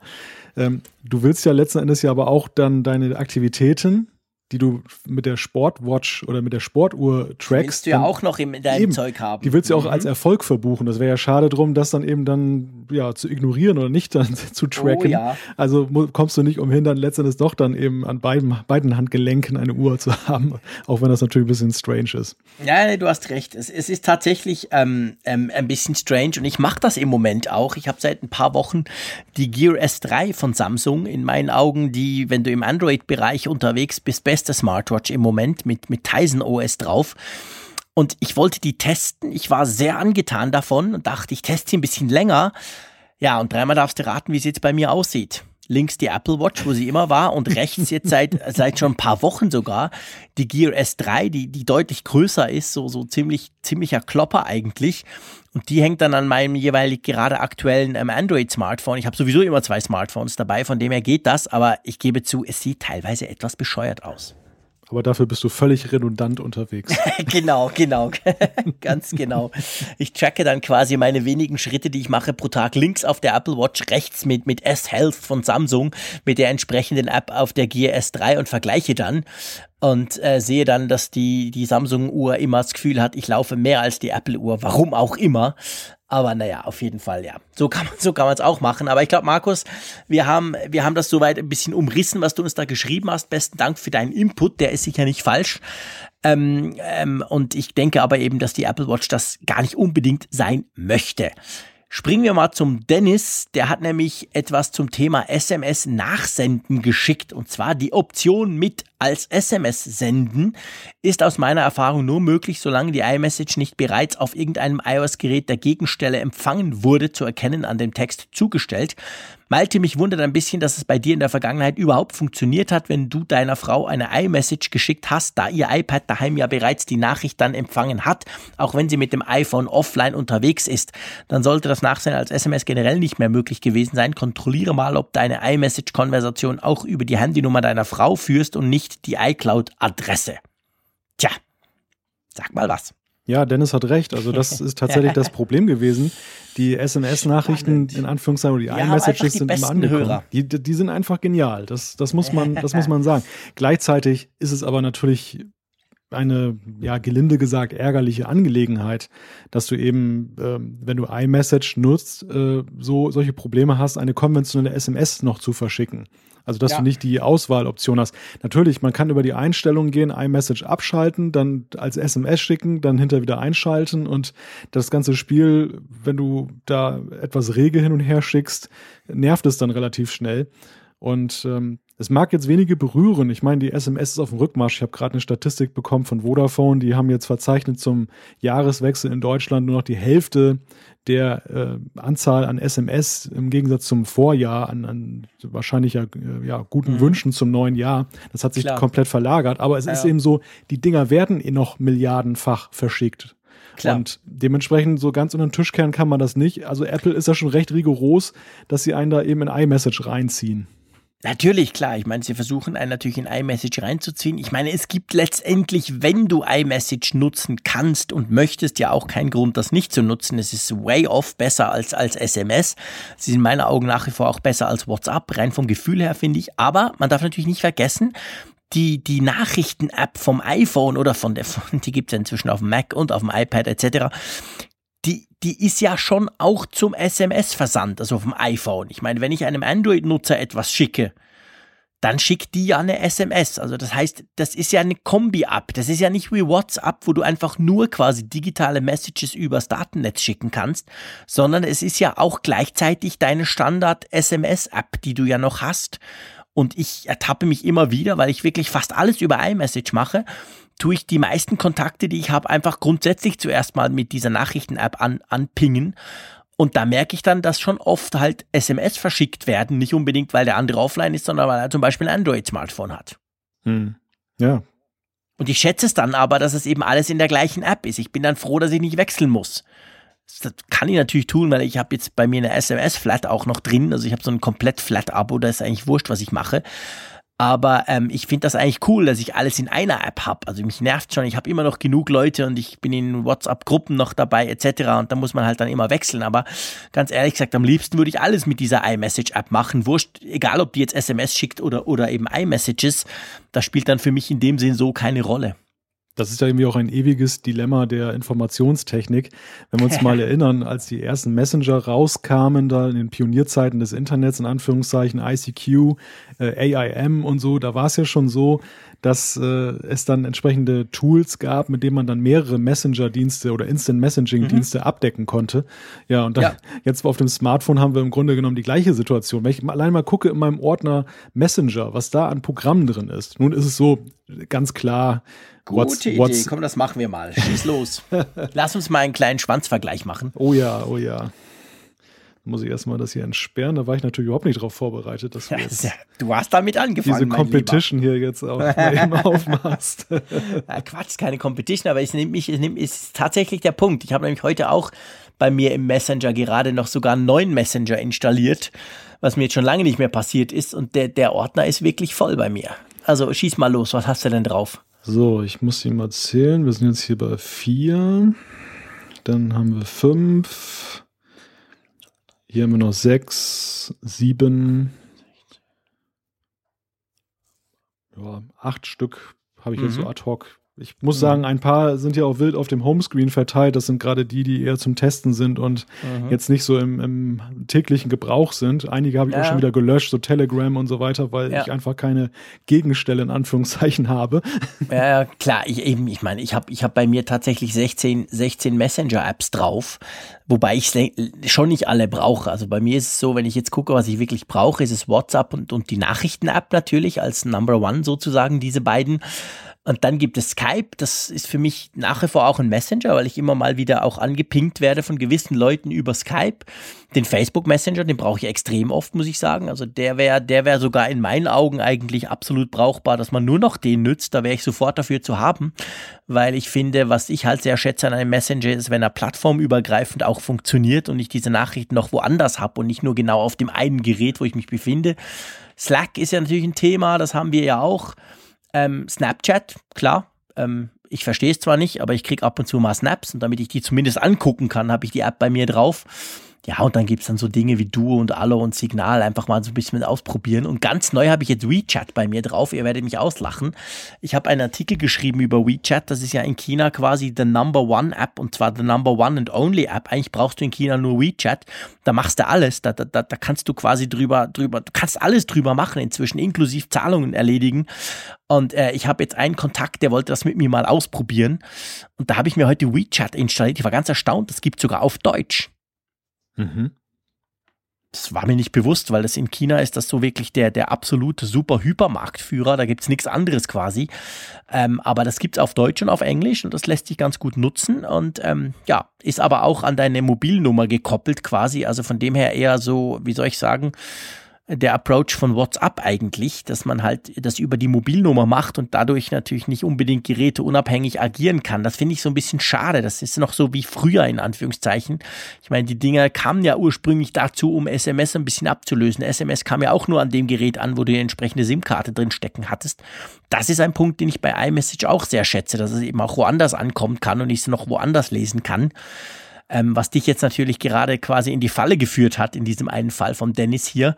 ähm, du willst ja letzten Endes ja aber auch dann deine Aktivitäten die du mit der Sportwatch oder mit der Sportuhr trackst. Die willst du ja auch noch in deinem eben, Zeug haben. Die willst du ja auch mhm. als Erfolg verbuchen. Das wäre ja schade drum, das dann eben dann ja zu ignorieren oder nicht dann zu tracken. Oh, ja. Also kommst du nicht umhin, dann letztendlich doch dann eben an beiden, beiden Handgelenken eine Uhr zu haben, auch wenn das natürlich ein bisschen strange ist. Ja, du hast recht. Es, es ist tatsächlich ähm, ähm, ein bisschen strange und ich mache das im Moment auch. Ich habe seit ein paar Wochen die Gear S3 von Samsung in meinen Augen, die, wenn du im Android-Bereich unterwegs bist, besser beste Smartwatch im Moment mit, mit Tizen OS drauf. Und ich wollte die testen. Ich war sehr angetan davon und dachte, ich teste sie ein bisschen länger. Ja, und dreimal darfst du raten, wie es jetzt bei mir aussieht. Links die Apple Watch, wo sie immer war, und rechts jetzt seit, seit schon ein paar Wochen sogar die Gear S3, die, die deutlich größer ist, so, so ziemlich, ziemlicher Klopper eigentlich. Und die hängt dann an meinem jeweilig gerade aktuellen ähm, Android-Smartphone. Ich habe sowieso immer zwei Smartphones dabei, von dem her geht das, aber ich gebe zu, es sieht teilweise etwas bescheuert aus. Aber dafür bist du völlig redundant unterwegs. genau, genau, ganz genau. Ich tracke dann quasi meine wenigen Schritte, die ich mache pro Tag links auf der Apple Watch, rechts mit, mit S-Health von Samsung, mit der entsprechenden App auf der Gear S3 und vergleiche dann und äh, sehe dann, dass die, die Samsung-Uhr immer das Gefühl hat, ich laufe mehr als die Apple-Uhr, warum auch immer. Aber naja, auf jeden Fall, ja. So kann man so kann man es auch machen. Aber ich glaube, Markus, wir haben, wir haben das soweit ein bisschen umrissen, was du uns da geschrieben hast. Besten Dank für deinen Input, der ist sicher nicht falsch. Ähm, ähm, und ich denke aber eben, dass die Apple Watch das gar nicht unbedingt sein möchte. Springen wir mal zum Dennis. Der hat nämlich etwas zum Thema SMS nachsenden geschickt. Und zwar die Option mit als SMS senden ist aus meiner Erfahrung nur möglich, solange die iMessage nicht bereits auf irgendeinem iOS-Gerät der Gegenstelle empfangen wurde, zu erkennen an dem Text zugestellt. Malte, mich wundert ein bisschen, dass es bei dir in der Vergangenheit überhaupt funktioniert hat, wenn du deiner Frau eine iMessage geschickt hast, da ihr iPad daheim ja bereits die Nachricht dann empfangen hat, auch wenn sie mit dem iPhone offline unterwegs ist. Dann sollte das Nachsehen als SMS generell nicht mehr möglich gewesen sein. Kontrolliere mal, ob deine iMessage-Konversation auch über die Handynummer deiner Frau führst und nicht die iCloud-Adresse. Tja, sag mal was. Ja, Dennis hat recht. Also das ist tatsächlich das Problem gewesen. Die SMS-Nachrichten in Anführungszeichen oder die iMessages sind immer angekommen. Die, die sind einfach genial. Das, das muss man, das muss man sagen. Gleichzeitig ist es aber natürlich eine, ja, gelinde gesagt, ärgerliche Angelegenheit, dass du eben, ähm, wenn du iMessage nutzt, äh, so solche Probleme hast, eine konventionelle SMS noch zu verschicken. Also, dass ja. du nicht die Auswahloption hast. Natürlich, man kann über die Einstellungen gehen, iMessage abschalten, dann als SMS schicken, dann hinter wieder einschalten und das ganze Spiel, wenn du da etwas rege hin und her schickst, nervt es dann relativ schnell. Und ähm, es mag jetzt wenige berühren. Ich meine, die SMS ist auf dem Rückmarsch. Ich habe gerade eine Statistik bekommen von Vodafone. Die haben jetzt verzeichnet zum Jahreswechsel in Deutschland nur noch die Hälfte der äh, Anzahl an SMS im Gegensatz zum Vorjahr an, an wahrscheinlich ja, äh, ja guten mhm. Wünschen zum neuen Jahr. Das hat sich Klar. komplett verlagert. Aber es ja, ist eben so, die Dinger werden eh noch milliardenfach verschickt. Klar. Und dementsprechend so ganz unter den Tischkern kann man das nicht. Also Apple ist ja schon recht rigoros, dass sie einen da eben in iMessage reinziehen. Natürlich, klar. Ich meine, sie versuchen einen natürlich in iMessage reinzuziehen. Ich meine, es gibt letztendlich, wenn du iMessage nutzen kannst und möchtest, ja auch keinen Grund, das nicht zu nutzen. Es ist way off besser als, als SMS. Sie sind in meinen Augen nach wie vor auch besser als WhatsApp, rein vom Gefühl her, finde ich. Aber man darf natürlich nicht vergessen, die, die Nachrichten-App vom iPhone oder von der, die gibt es ja inzwischen auf dem Mac und auf dem iPad etc., die, die ist ja schon auch zum SMS-Versand, also vom iPhone. Ich meine, wenn ich einem Android-Nutzer etwas schicke, dann schickt die ja eine SMS. Also das heißt, das ist ja eine Kombi-App. Das ist ja nicht wie WhatsApp, wo du einfach nur quasi digitale Messages übers Datennetz schicken kannst, sondern es ist ja auch gleichzeitig deine Standard-SMS-App, die du ja noch hast. Und ich ertappe mich immer wieder, weil ich wirklich fast alles über iMessage mache tue ich die meisten Kontakte, die ich habe, einfach grundsätzlich zuerst mal mit dieser Nachrichten-App an, anpingen. Und da merke ich dann, dass schon oft halt SMS verschickt werden, nicht unbedingt, weil der andere offline ist, sondern weil er zum Beispiel ein Android-Smartphone hat. Hm. Ja. Und ich schätze es dann aber, dass es eben alles in der gleichen App ist. Ich bin dann froh, dass ich nicht wechseln muss. Das kann ich natürlich tun, weil ich habe jetzt bei mir eine SMS-Flat auch noch drin. Also ich habe so ein komplett Flat-Abo, da ist eigentlich wurscht, was ich mache. Aber ähm, ich finde das eigentlich cool, dass ich alles in einer App habe. Also mich nervt schon, ich habe immer noch genug Leute und ich bin in WhatsApp-Gruppen noch dabei etc. Und da muss man halt dann immer wechseln. Aber ganz ehrlich gesagt, am liebsten würde ich alles mit dieser iMessage-App machen. Wurscht, egal ob die jetzt SMS schickt oder, oder eben iMessages, das spielt dann für mich in dem Sinn so keine Rolle. Das ist ja irgendwie auch ein ewiges Dilemma der Informationstechnik. Wenn wir uns mal erinnern, als die ersten Messenger rauskamen, da in den Pionierzeiten des Internets, in Anführungszeichen ICQ, äh, AIM und so, da war es ja schon so, dass äh, es dann entsprechende Tools gab, mit denen man dann mehrere Messenger-Dienste oder Instant-Messaging-Dienste mhm. abdecken konnte. Ja, und dann ja. jetzt auf dem Smartphone haben wir im Grunde genommen die gleiche Situation. Wenn ich allein mal gucke in meinem Ordner Messenger, was da an Programmen drin ist. Nun ist es so ganz klar, Gute what's, Idee, what's komm, das machen wir mal. Schieß los. Lass uns mal einen kleinen Schwanzvergleich machen. Oh ja, oh ja. Muss ich erstmal das hier entsperren. Da war ich natürlich überhaupt nicht drauf vorbereitet, dass du jetzt ja, Du hast damit angefangen. Diese Competition hier jetzt auch aufmachst. ja, Quatsch, keine Competition, aber ich nehme mich, ich nehm, ist tatsächlich der Punkt. Ich habe nämlich heute auch bei mir im Messenger gerade noch sogar einen neuen Messenger installiert, was mir jetzt schon lange nicht mehr passiert ist und der, der Ordner ist wirklich voll bei mir. Also schieß mal los, was hast du denn drauf? So, ich muss sie mal zählen. Wir sind jetzt hier bei vier. Dann haben wir fünf. Hier haben wir noch sechs, sieben. Ja, acht Stück habe ich mhm. jetzt so ad hoc Ich muss mhm. sagen, ein paar sind ja auch wild auf dem Homescreen verteilt. Das sind gerade die, die eher zum Testen sind und mhm. jetzt nicht so im, im, täglichen Gebrauch sind. Einige habe ich ja. auch schon wieder gelöscht, so Telegram und so weiter, weil ja. ich einfach keine Gegenstelle in Anführungszeichen habe. Ja, klar. Ich eben, ich meine, ich habe ich hab bei mir tatsächlich 16, 16 Messenger-Apps drauf, wobei ich schon nicht alle brauche. Also bei mir ist es so, wenn ich jetzt gucke, was ich wirklich brauche, ist es WhatsApp und, und die Nachrichten-App natürlich als Number One sozusagen, diese beiden. Und dann gibt es Skype, das ist für mich nach wie vor auch ein Messenger, weil ich immer mal wieder auch angepinkt werde von gewissen Leuten über Skype. Den Facebook Messenger, den brauche ich extrem oft, muss ich sagen. Also der wäre, der wäre sogar in meinen Augen eigentlich absolut brauchbar, dass man nur noch den nützt. Da wäre ich sofort dafür zu haben, weil ich finde, was ich halt sehr schätze an einem Messenger ist, wenn er plattformübergreifend auch funktioniert und ich diese Nachrichten noch woanders habe und nicht nur genau auf dem einen Gerät, wo ich mich befinde. Slack ist ja natürlich ein Thema, das haben wir ja auch. Ähm, Snapchat, klar. Ähm, ich verstehe es zwar nicht, aber ich kriege ab und zu mal Snaps und damit ich die zumindest angucken kann, habe ich die App bei mir drauf. Ja, und dann gibt es dann so Dinge wie Duo und Allo und Signal einfach mal so ein bisschen ausprobieren. Und ganz neu habe ich jetzt WeChat bei mir drauf. Ihr werdet mich auslachen. Ich habe einen Artikel geschrieben über WeChat. Das ist ja in China quasi the number one App und zwar the number one and only App. Eigentlich brauchst du in China nur WeChat. Da machst du alles. Da, da, da, da kannst du quasi drüber, drüber, du kannst alles drüber machen inzwischen, inklusive Zahlungen erledigen. Und äh, ich habe jetzt einen Kontakt, der wollte das mit mir mal ausprobieren. Und da habe ich mir heute WeChat installiert. Ich war ganz erstaunt. Das gibt sogar auf Deutsch. Mhm. Das war mir nicht bewusst, weil das in China ist das so wirklich der, der absolute super Hypermarktführer. Da gibt es nichts anderes quasi. Ähm, aber das gibt es auf Deutsch und auf Englisch und das lässt sich ganz gut nutzen. Und ähm, ja, ist aber auch an deine Mobilnummer gekoppelt quasi. Also von dem her eher so, wie soll ich sagen, der Approach von WhatsApp eigentlich, dass man halt das über die Mobilnummer macht und dadurch natürlich nicht unbedingt geräteunabhängig agieren kann. Das finde ich so ein bisschen schade. Das ist noch so wie früher in Anführungszeichen. Ich meine, die Dinger kamen ja ursprünglich dazu, um SMS ein bisschen abzulösen. SMS kam ja auch nur an dem Gerät an, wo du die entsprechende SIM-Karte drin stecken hattest. Das ist ein Punkt, den ich bei iMessage auch sehr schätze, dass es eben auch woanders ankommen kann und ich es noch woanders lesen kann. Ähm, was dich jetzt natürlich gerade quasi in die Falle geführt hat, in diesem einen Fall von Dennis hier.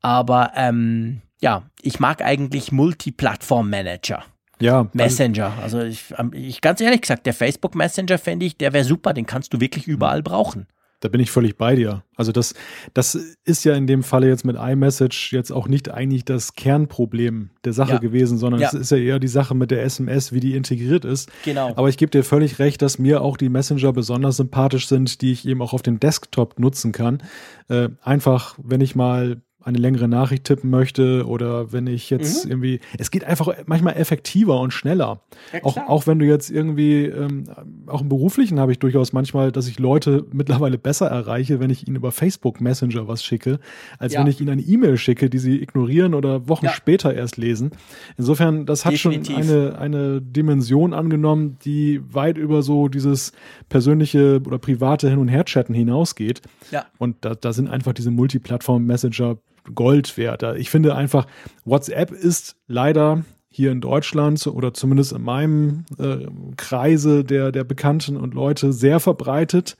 Aber ähm, ja, ich mag eigentlich Multiplattform-Manager. Ja. Messenger. Also ich, ähm, ich, ganz ehrlich gesagt, der Facebook Messenger fände ich, der wäre super, den kannst du wirklich überall brauchen. Da bin ich völlig bei dir. Also das, das ist ja in dem Falle jetzt mit iMessage jetzt auch nicht eigentlich das Kernproblem der Sache ja. gewesen, sondern es ist ja eher die Sache mit der SMS, wie die integriert ist. Genau. Aber ich gebe dir völlig recht, dass mir auch die Messenger besonders sympathisch sind, die ich eben auch auf dem Desktop nutzen kann. Äh, einfach, wenn ich mal eine längere Nachricht tippen möchte oder wenn ich jetzt mhm. irgendwie, es geht einfach manchmal effektiver und schneller. Ja, auch, auch wenn du jetzt irgendwie, ähm, auch im Beruflichen habe ich durchaus manchmal, dass ich Leute mittlerweile besser erreiche, wenn ich ihnen über Facebook Messenger was schicke, als ja. wenn ich ihnen eine E-Mail schicke, die sie ignorieren oder Wochen ja. später erst lesen. Insofern, das hat Definitiv. schon eine, eine Dimension angenommen, die weit über so dieses persönliche oder private Hin- und Her-Chatten hinausgeht. Ja. Und da, da sind einfach diese Multiplattform-Messenger Gold wert. Ich finde einfach, WhatsApp ist leider hier in Deutschland oder zumindest in meinem äh, Kreise der, der Bekannten und Leute sehr verbreitet.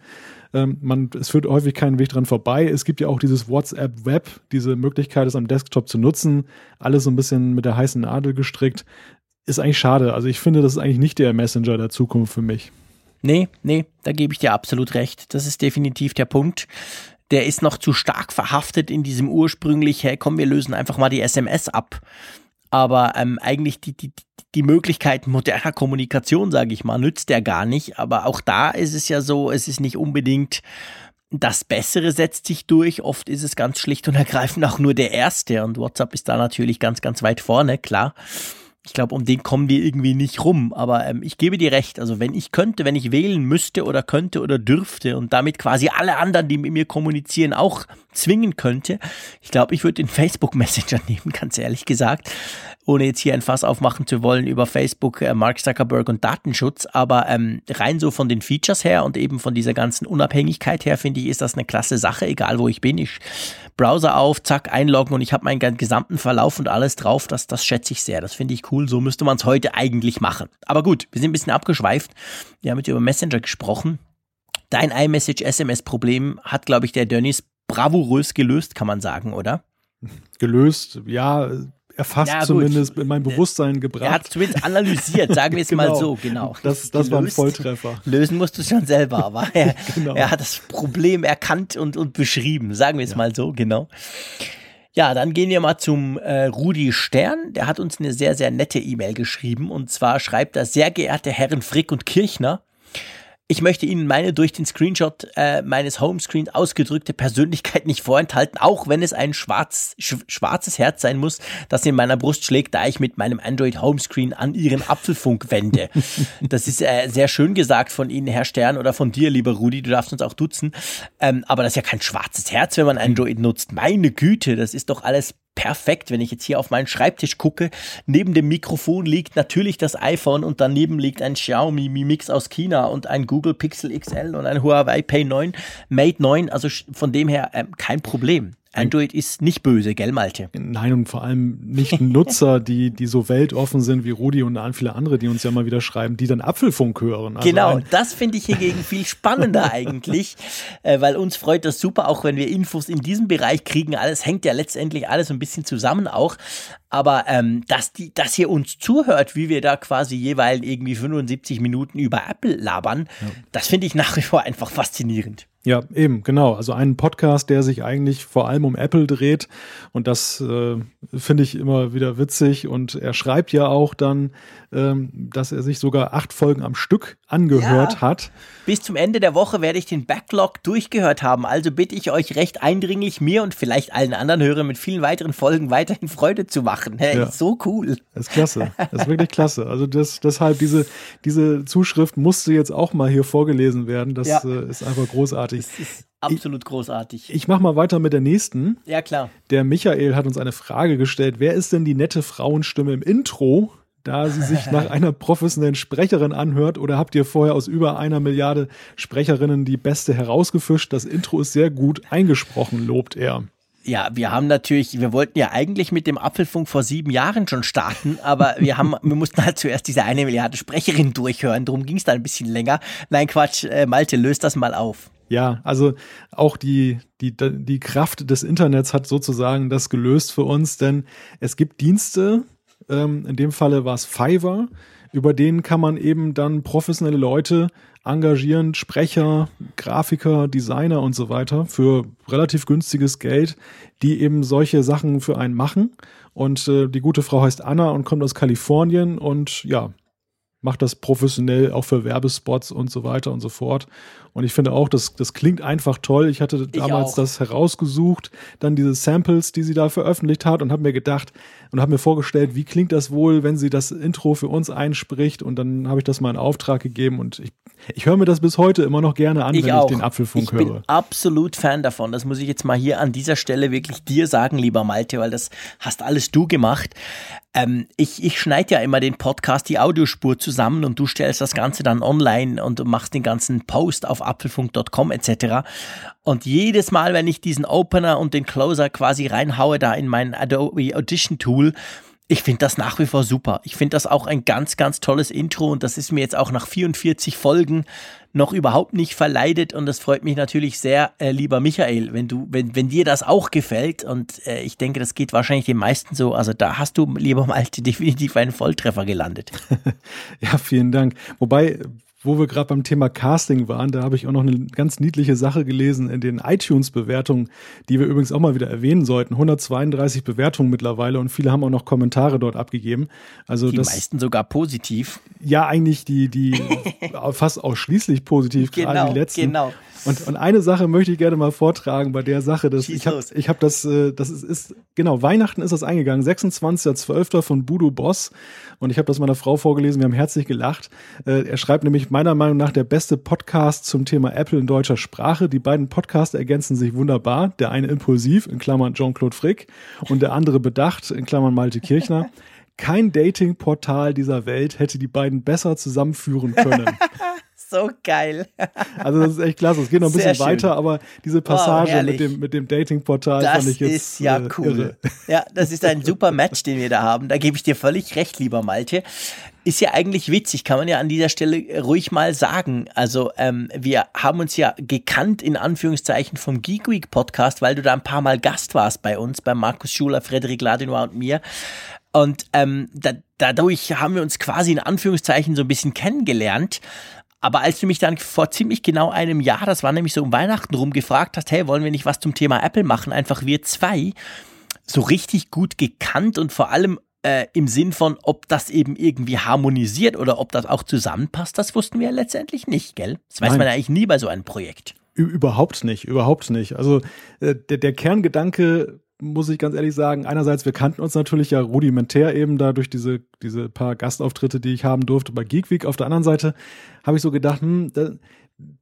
Ähm, man, es führt häufig keinen Weg dran vorbei. Es gibt ja auch dieses WhatsApp Web, diese Möglichkeit, es am Desktop zu nutzen. Alles so ein bisschen mit der heißen Nadel gestrickt. Ist eigentlich schade. Also ich finde, das ist eigentlich nicht der Messenger der Zukunft für mich. Nee, nee, da gebe ich dir absolut recht. Das ist definitiv der Punkt der ist noch zu stark verhaftet in diesem ursprünglich, hey komm, wir lösen einfach mal die SMS ab. Aber ähm, eigentlich die, die, die Möglichkeit moderner Kommunikation, sage ich mal, nützt der gar nicht. Aber auch da ist es ja so, es ist nicht unbedingt das Bessere setzt sich durch. Oft ist es ganz schlicht und ergreifend auch nur der Erste. Und WhatsApp ist da natürlich ganz, ganz weit vorne, klar ich glaube, um den kommen wir irgendwie nicht rum. Aber ähm, ich gebe dir recht. Also wenn ich könnte, wenn ich wählen müsste oder könnte oder dürfte und damit quasi alle anderen, die mit mir kommunizieren, auch zwingen könnte, ich glaube, ich würde den Facebook Messenger nehmen, ganz ehrlich gesagt ohne jetzt hier ein Fass aufmachen zu wollen über Facebook, äh, Mark Zuckerberg und Datenschutz, aber ähm, rein so von den Features her und eben von dieser ganzen Unabhängigkeit her, finde ich, ist das eine klasse Sache, egal wo ich bin. Ich Browser auf, zack, einloggen und ich habe meinen gesamten Verlauf und alles drauf. Das, das schätze ich sehr. Das finde ich cool. So müsste man es heute eigentlich machen. Aber gut, wir sind ein bisschen abgeschweift. Wir haben jetzt über Messenger gesprochen. Dein iMessage-SMS-Problem hat, glaube ich, der Dennis bravourös gelöst, kann man sagen, oder? Gelöst, ja, erfasst ja, zumindest in mein Bewusstsein gebracht. Er hat zumindest analysiert, sagen wir es genau. mal so, genau. Das, das war ein Volltreffer. Lösen musst du es schon selber, aber er, genau. er, hat das Problem erkannt und, und beschrieben, sagen wir es ja. mal so, genau. Ja, dann gehen wir mal zum äh, Rudi Stern. Der hat uns eine sehr, sehr nette E-Mail geschrieben. Und zwar schreibt er, sehr geehrte Herren Frick und Kirchner, ich möchte Ihnen meine durch den Screenshot äh, meines Homescreens ausgedrückte Persönlichkeit nicht vorenthalten, auch wenn es ein schwarz, sch schwarzes Herz sein muss, das in meiner Brust schlägt, da ich mit meinem Android Homescreen an Ihren Apfelfunk wende. das ist äh, sehr schön gesagt von Ihnen, Herr Stern, oder von dir, lieber Rudi, du darfst uns auch duzen. Ähm, aber das ist ja kein schwarzes Herz, wenn man Android nutzt. Meine Güte, das ist doch alles perfekt, wenn ich jetzt hier auf meinen Schreibtisch gucke. Neben dem Mikrofon liegt natürlich das iPhone und daneben liegt ein Xiaomi Mi Mix aus China und ein Google Pixel XL und ein Huawei Pay 9 Mate 9. Also von dem her ähm, kein Problem. Android ist nicht böse, gell, Malte? Nein, und vor allem nicht Nutzer, die, die so weltoffen sind wie Rudi und viele andere, die uns ja mal wieder schreiben, die dann Apfelfunk hören. Also genau, das finde ich hingegen viel spannender eigentlich, äh, weil uns freut das super, auch wenn wir Infos in diesem Bereich kriegen. Alles hängt ja letztendlich alles ein bisschen zusammen auch. Aber ähm, dass, die, dass ihr uns zuhört, wie wir da quasi jeweils irgendwie 75 Minuten über Apple labern, ja. das finde ich nach wie vor einfach faszinierend. Ja, eben, genau. Also ein Podcast, der sich eigentlich vor allem um Apple dreht. Und das äh, finde ich immer wieder witzig. Und er schreibt ja auch dann, ähm, dass er sich sogar acht Folgen am Stück angehört ja, hat. Bis zum Ende der Woche werde ich den Backlog durchgehört haben. Also bitte ich euch recht eindringlich, mir und vielleicht allen anderen Hörern mit vielen weiteren Folgen weiterhin Freude zu machen. Hey, ja. Ist so cool. Das ist klasse. Das ist wirklich klasse. Also das, deshalb diese, diese Zuschrift musste jetzt auch mal hier vorgelesen werden. Das ja. äh, ist einfach großartig. Das ist absolut großartig. Ich, ich mache mal weiter mit der nächsten. Ja, klar. Der Michael hat uns eine Frage gestellt. Wer ist denn die nette Frauenstimme im Intro? Da sie sich nach einer professionellen Sprecherin anhört oder habt ihr vorher aus über einer Milliarde Sprecherinnen die beste herausgefischt? Das Intro ist sehr gut eingesprochen, lobt er. Ja, wir haben natürlich, wir wollten ja eigentlich mit dem Apfelfunk vor sieben Jahren schon starten, aber wir haben, wir mussten halt zuerst diese eine Milliarde Sprecherin durchhören, darum ging es da ein bisschen länger. Nein, Quatsch, äh, Malte, löst das mal auf. Ja, also auch die, die, die Kraft des Internets hat sozusagen das gelöst für uns, denn es gibt Dienste, ähm, in dem Falle war es Fiverr, über den kann man eben dann professionelle Leute engagieren, Sprecher, Grafiker, Designer und so weiter für relativ günstiges Geld, die eben solche Sachen für einen machen. Und äh, die gute Frau heißt Anna und kommt aus Kalifornien und ja, macht das professionell auch für Werbespots und so weiter und so fort. Und ich finde auch, das, das klingt einfach toll. Ich hatte damals ich das herausgesucht, dann diese Samples, die sie da veröffentlicht hat und habe mir gedacht und habe mir vorgestellt, wie klingt das wohl, wenn sie das Intro für uns einspricht. Und dann habe ich das mal in Auftrag gegeben und ich, ich höre mir das bis heute immer noch gerne an, ich wenn auch. ich den Apfelfunk höre. Ich bin absolut Fan davon. Das muss ich jetzt mal hier an dieser Stelle wirklich dir sagen, lieber Malte, weil das hast alles du gemacht. Ähm, ich ich schneide ja immer den Podcast, die Audiospur zusammen und du stellst das Ganze dann online und machst den ganzen Post auf apfelfunk.com etc. Und jedes Mal, wenn ich diesen Opener und den Closer quasi reinhaue da in mein Adobe Audition Tool, ich finde das nach wie vor super. Ich finde das auch ein ganz, ganz tolles Intro und das ist mir jetzt auch nach 44 Folgen noch überhaupt nicht verleidet und das freut mich natürlich sehr, äh, lieber Michael, wenn du, wenn, wenn dir das auch gefällt und äh, ich denke, das geht wahrscheinlich den meisten so. Also da hast du, lieber Malte, definitiv einen Volltreffer gelandet. ja, vielen Dank. Wobei, wo wir gerade beim Thema Casting waren, da habe ich auch noch eine ganz niedliche Sache gelesen in den iTunes-Bewertungen, die wir übrigens auch mal wieder erwähnen sollten. 132 Bewertungen mittlerweile und viele haben auch noch Kommentare dort abgegeben. Also die das, meisten sogar positiv. Ja, eigentlich die, die fast ausschließlich positiv, genau, gerade die letzten. Genau. Und, und eine Sache möchte ich gerne mal vortragen bei der Sache. Dass ich habe ich hab das, äh, das ist, ist, genau, Weihnachten ist das eingegangen, 26.12. von Budo Boss. Und ich habe das meiner Frau vorgelesen, wir haben herzlich gelacht. Äh, er schreibt nämlich meiner Meinung nach der beste Podcast zum Thema Apple in deutscher Sprache. Die beiden Podcasts ergänzen sich wunderbar. Der eine impulsiv, in Klammern Jean-Claude Frick, und der andere bedacht, in Klammern Malte Kirchner. Kein Dating-Portal dieser Welt hätte die beiden besser zusammenführen können. so geil. Also das ist echt klasse. Es geht noch ein bisschen weiter, aber diese Passage wow, mit dem, mit dem Dating-Portal fand ich jetzt ist ja äh, cool. Irre. Ja, das ist ein super Match, den wir da haben. Da gebe ich dir völlig recht, lieber Malte. Ist ja eigentlich witzig, kann man ja an dieser Stelle ruhig mal sagen. Also ähm, wir haben uns ja gekannt in Anführungszeichen vom Geek Week Podcast, weil du da ein paar Mal Gast warst bei uns, bei Markus Schuler, Frederik Ladinois und mir. Und ähm, da, dadurch haben wir uns quasi in Anführungszeichen so ein bisschen kennengelernt. Aber als du mich dann vor ziemlich genau einem Jahr, das war nämlich so um Weihnachten rum, gefragt hast, hey, wollen wir nicht was zum Thema Apple machen? Einfach wir zwei, so richtig gut gekannt und vor allem äh, im Sinn von, ob das eben irgendwie harmonisiert oder ob das auch zusammenpasst, das wussten wir letztendlich nicht, gell? Das weiß Nein. man eigentlich nie bei so einem Projekt. Überhaupt nicht, überhaupt nicht. Also äh, der, der Kerngedanke muss ich ganz ehrlich sagen, einerseits, wir kannten uns natürlich ja rudimentär eben da durch diese, diese paar Gastauftritte, die ich haben durfte bei Geek Week. Auf der anderen Seite habe ich so gedacht, hm, da,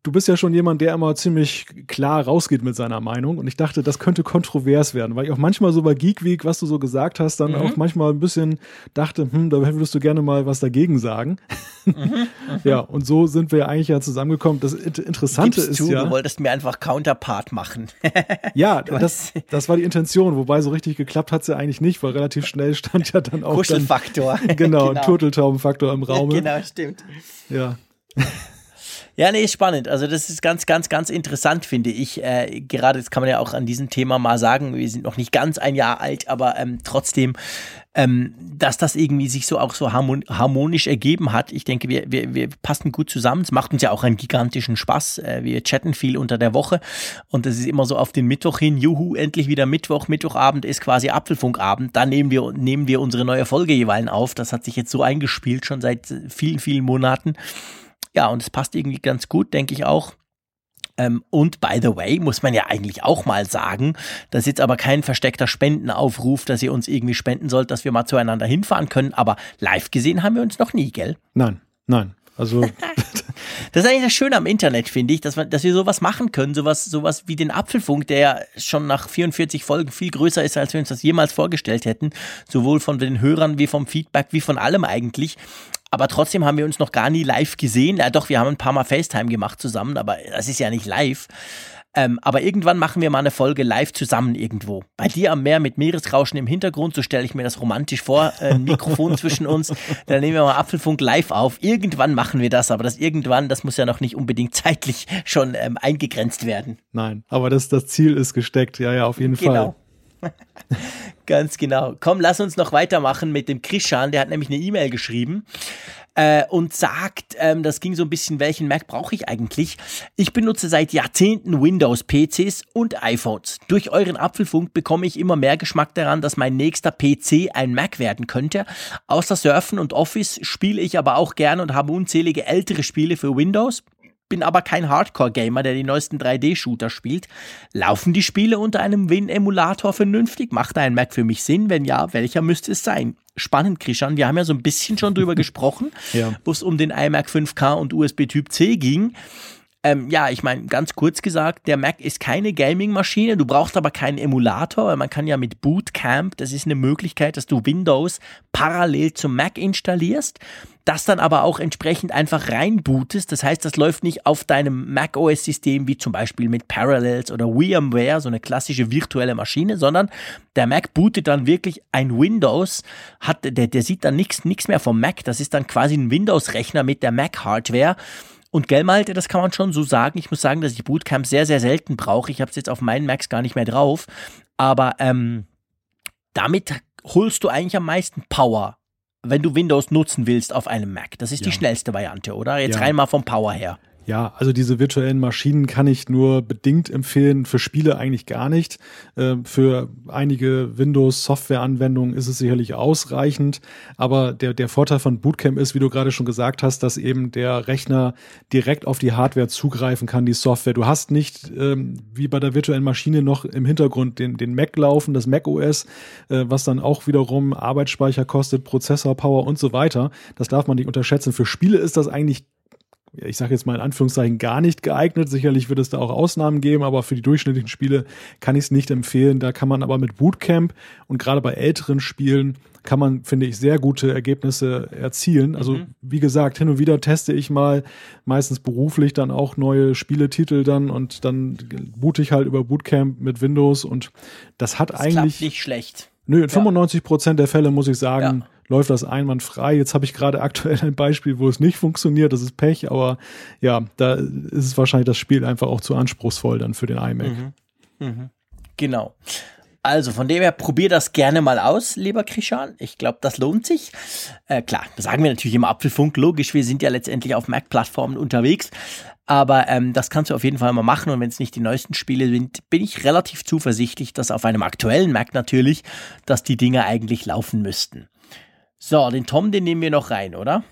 du bist ja schon jemand, der immer ziemlich klar rausgeht mit seiner Meinung. Und ich dachte, das könnte kontrovers werden, weil ich auch manchmal so bei Geek Week, was du so gesagt hast, dann mhm. auch manchmal ein bisschen dachte, hm, da würdest du gerne mal was dagegen sagen. Mhm, mhm. ja, und so sind wir eigentlich ja zusammengekommen. Das Interessante Gibst ist zu, ja. Du wolltest mir einfach Counterpart machen. ja, das, das war die Intention, wobei so richtig geklappt hat es ja eigentlich nicht, weil relativ schnell stand ja dann auch. Kuschelfaktor. Dann, genau, genau. Turteltaubenfaktor im Raum. Ja, genau, stimmt. Ja. Ja, nee, ist spannend. Also das ist ganz, ganz, ganz interessant, finde ich. Äh, gerade das kann man ja auch an diesem Thema mal sagen. Wir sind noch nicht ganz ein Jahr alt, aber ähm, trotzdem, ähm, dass das irgendwie sich so auch so harmonisch ergeben hat. Ich denke, wir, wir, wir passen gut zusammen. Es macht uns ja auch einen gigantischen Spaß. Äh, wir chatten viel unter der Woche und das ist immer so auf den Mittwoch hin. Juhu, endlich wieder Mittwoch. Mittwochabend ist quasi Apfelfunkabend. Da nehmen wir, nehmen wir unsere neue Folge jeweils auf. Das hat sich jetzt so eingespielt, schon seit vielen, vielen Monaten. Ja, und es passt irgendwie ganz gut, denke ich auch. Ähm, und by the way, muss man ja eigentlich auch mal sagen, das ist jetzt aber kein versteckter Spendenaufruf, dass ihr uns irgendwie spenden sollt, dass wir mal zueinander hinfahren können, aber live gesehen haben wir uns noch nie, gell? Nein, nein. Also. das ist eigentlich das Schöne am Internet, finde ich, dass, wir, dass wir sowas machen können, sowas, sowas wie den Apfelfunk, der ja schon nach 44 Folgen viel größer ist, als wir uns das jemals vorgestellt hätten. Sowohl von den Hörern wie vom Feedback, wie von allem eigentlich. Aber trotzdem haben wir uns noch gar nie live gesehen. Ja, doch, wir haben ein paar Mal FaceTime gemacht zusammen, aber das ist ja nicht live. Ähm, aber irgendwann machen wir mal eine Folge live zusammen irgendwo. Bei dir am Meer mit Meeresrauschen im Hintergrund, so stelle ich mir das romantisch vor. Äh, ein Mikrofon zwischen uns. Dann nehmen wir mal Apfelfunk live auf. Irgendwann machen wir das, aber das irgendwann, das muss ja noch nicht unbedingt zeitlich schon ähm, eingegrenzt werden. Nein, aber das, das Ziel ist gesteckt. Ja, ja, auf jeden genau. Fall. Ganz genau. Komm, lass uns noch weitermachen mit dem Krishan. Der hat nämlich eine E-Mail geschrieben äh, und sagt, ähm, das ging so ein bisschen, welchen Mac brauche ich eigentlich? Ich benutze seit Jahrzehnten Windows-PCs und iPhones. Durch euren Apfelfunk bekomme ich immer mehr Geschmack daran, dass mein nächster PC ein Mac werden könnte. Außer Surfen und Office spiele ich aber auch gerne und habe unzählige ältere Spiele für Windows bin aber kein Hardcore-Gamer, der die neuesten 3D-Shooter spielt. Laufen die Spiele unter einem Win-Emulator vernünftig? Macht ein Mac für mich Sinn? Wenn ja, welcher müsste es sein? Spannend, Krishan. Wir haben ja so ein bisschen schon drüber gesprochen, ja. wo es um den iMac 5K und USB Typ C ging. Ähm, ja, ich meine, ganz kurz gesagt, der Mac ist keine Gaming-Maschine, du brauchst aber keinen Emulator, weil man kann ja mit Bootcamp, das ist eine Möglichkeit, dass du Windows parallel zum Mac installierst, das dann aber auch entsprechend einfach reinbootest. Das heißt, das läuft nicht auf deinem Mac OS-System wie zum Beispiel mit Parallels oder VMware, so eine klassische virtuelle Maschine, sondern der Mac bootet dann wirklich ein Windows, hat, der, der sieht dann nichts mehr vom Mac. Das ist dann quasi ein Windows-Rechner mit der Mac-Hardware. Und gell, Malte, das kann man schon so sagen. Ich muss sagen, dass ich Bootcamp sehr, sehr selten brauche. Ich habe es jetzt auf meinen Macs gar nicht mehr drauf. Aber ähm, damit holst du eigentlich am meisten Power, wenn du Windows nutzen willst auf einem Mac. Das ist ja. die schnellste Variante, oder? Jetzt ja. rein mal vom Power her. Ja, also diese virtuellen Maschinen kann ich nur bedingt empfehlen, für Spiele eigentlich gar nicht. Ähm, für einige Windows-Software-Anwendungen ist es sicherlich ausreichend, aber der, der Vorteil von Bootcamp ist, wie du gerade schon gesagt hast, dass eben der Rechner direkt auf die Hardware zugreifen kann, die Software. Du hast nicht ähm, wie bei der virtuellen Maschine noch im Hintergrund den, den Mac laufen, das Mac OS, äh, was dann auch wiederum Arbeitsspeicher kostet, Prozessor, Power und so weiter. Das darf man nicht unterschätzen. Für Spiele ist das eigentlich ich sage jetzt mal in Anführungszeichen, gar nicht geeignet. Sicherlich wird es da auch Ausnahmen geben, aber für die durchschnittlichen Spiele kann ich es nicht empfehlen. Da kann man aber mit Bootcamp und gerade bei älteren Spielen kann man, finde ich, sehr gute Ergebnisse erzielen. Also mhm. wie gesagt, hin und wieder teste ich mal, meistens beruflich dann auch neue Spieletitel dann und dann boote ich halt über Bootcamp mit Windows und das hat das eigentlich nicht schlecht. Nö, in 95 Prozent der Fälle muss ich sagen, ja. Läuft das einwandfrei. Jetzt habe ich gerade aktuell ein Beispiel, wo es nicht funktioniert. Das ist Pech, aber ja, da ist es wahrscheinlich das Spiel einfach auch zu anspruchsvoll dann für den iMac. Mhm. Mhm. Genau. Also von dem her, probier das gerne mal aus, lieber Krishan. Ich glaube, das lohnt sich. Äh, klar, das sagen wir natürlich im Apfelfunk, logisch, wir sind ja letztendlich auf Mac-Plattformen unterwegs. Aber ähm, das kannst du auf jeden Fall mal machen. Und wenn es nicht die neuesten Spiele sind, bin ich relativ zuversichtlich, dass auf einem aktuellen Mac natürlich, dass die Dinge eigentlich laufen müssten. So, den Tom, den nehmen wir noch rein, oder?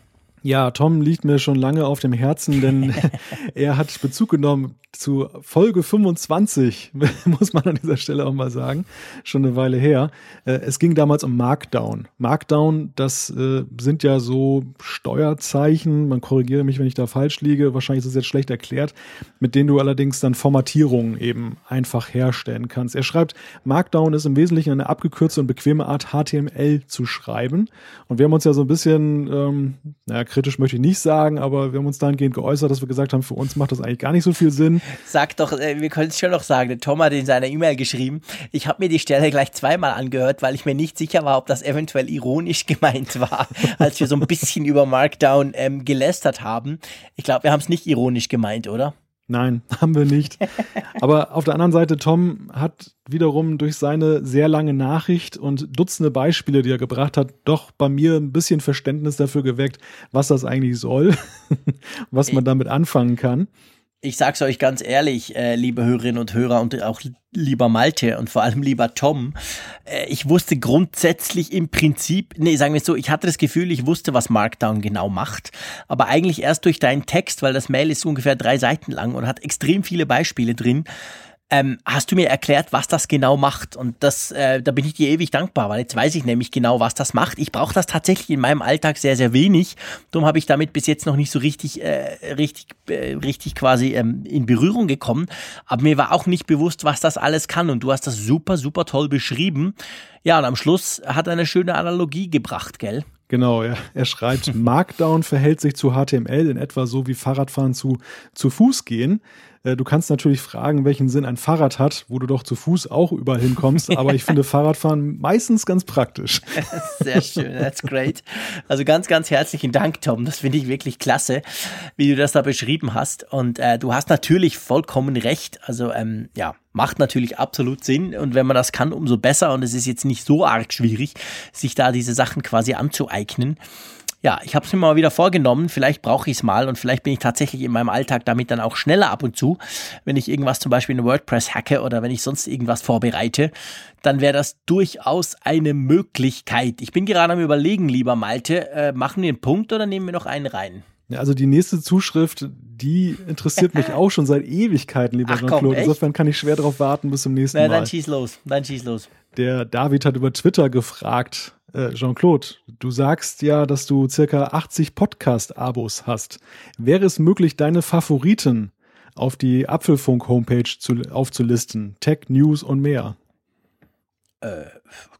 Ja, Tom liegt mir schon lange auf dem Herzen, denn er hat Bezug genommen zu Folge 25, muss man an dieser Stelle auch mal sagen, schon eine Weile her. Äh, es ging damals um Markdown. Markdown, das äh, sind ja so Steuerzeichen, man korrigiere mich, wenn ich da falsch liege, wahrscheinlich ist es jetzt schlecht erklärt, mit denen du allerdings dann Formatierungen eben einfach herstellen kannst. Er schreibt, Markdown ist im Wesentlichen eine abgekürzte und bequeme Art, HTML zu schreiben. Und wir haben uns ja so ein bisschen, ähm, naja, kritisch möchte ich nicht sagen, aber wir haben uns dahingehend geäußert, dass wir gesagt haben, für uns macht das eigentlich gar nicht so viel Sinn. Sag doch, äh, wir können es schon noch sagen, der Tom hat in seiner E-Mail geschrieben, ich habe mir die Stelle gleich zweimal angehört, weil ich mir nicht sicher war, ob das eventuell ironisch gemeint war, als wir so ein bisschen über Markdown ähm, gelästert haben. Ich glaube, wir haben es nicht ironisch gemeint, oder? Nein, haben wir nicht. Aber auf der anderen Seite, Tom hat wiederum durch seine sehr lange Nachricht und Dutzende Beispiele, die er gebracht hat, doch bei mir ein bisschen Verständnis dafür geweckt, was das eigentlich soll, was man damit anfangen kann ich sag's euch ganz ehrlich, äh, liebe Hörerinnen und Hörer und auch lieber Malte und vor allem lieber Tom, äh, ich wusste grundsätzlich im Prinzip, nee, sagen wir so, ich hatte das Gefühl, ich wusste, was Markdown genau macht, aber eigentlich erst durch deinen Text, weil das Mail ist ungefähr drei Seiten lang und hat extrem viele Beispiele drin, ähm, hast du mir erklärt, was das genau macht. Und das, äh, da bin ich dir ewig dankbar, weil jetzt weiß ich nämlich genau, was das macht. Ich brauche das tatsächlich in meinem Alltag sehr, sehr wenig. Darum habe ich damit bis jetzt noch nicht so richtig, äh, richtig, äh, richtig quasi ähm, in Berührung gekommen. Aber mir war auch nicht bewusst, was das alles kann. Und du hast das super, super toll beschrieben. Ja, und am Schluss hat er eine schöne Analogie gebracht, gell? Genau, er, er schreibt, Markdown verhält sich zu HTML in etwa so wie Fahrradfahren zu, zu Fuß gehen. Äh, du kannst natürlich fragen, welchen Sinn ein Fahrrad hat, wo du doch zu Fuß auch überall hinkommst. aber ich finde Fahrradfahren meistens ganz praktisch. Sehr schön, that's great. Also ganz, ganz herzlichen Dank, Tom. Das finde ich wirklich klasse, wie du das da beschrieben hast. Und äh, du hast natürlich vollkommen recht. Also ähm, ja, macht natürlich absolut Sinn. Und wenn man das kann, umso besser. Und es ist jetzt nicht so arg schwierig, sich da diese Sachen quasi anzueignen ja, ich habe es mir mal wieder vorgenommen, vielleicht brauche ich es mal und vielleicht bin ich tatsächlich in meinem Alltag damit dann auch schneller ab und zu, wenn ich irgendwas zum Beispiel in WordPress hacke oder wenn ich sonst irgendwas vorbereite, dann wäre das durchaus eine Möglichkeit. Ich bin gerade am überlegen, lieber Malte, äh, machen wir einen Punkt oder nehmen wir noch einen rein? Ja, also die nächste Zuschrift, die interessiert mich auch schon seit Ewigkeiten, lieber Jean-Claude. Insofern kann ich schwer darauf warten bis zum nächsten Na, Mal. Dann schieß los, dann schieß los. Der David hat über Twitter gefragt, äh, Jean-Claude, du sagst ja, dass du circa 80 Podcast-Abos hast. Wäre es möglich, deine Favoriten auf die Apfelfunk-Homepage aufzulisten? Tech, News und mehr. Äh,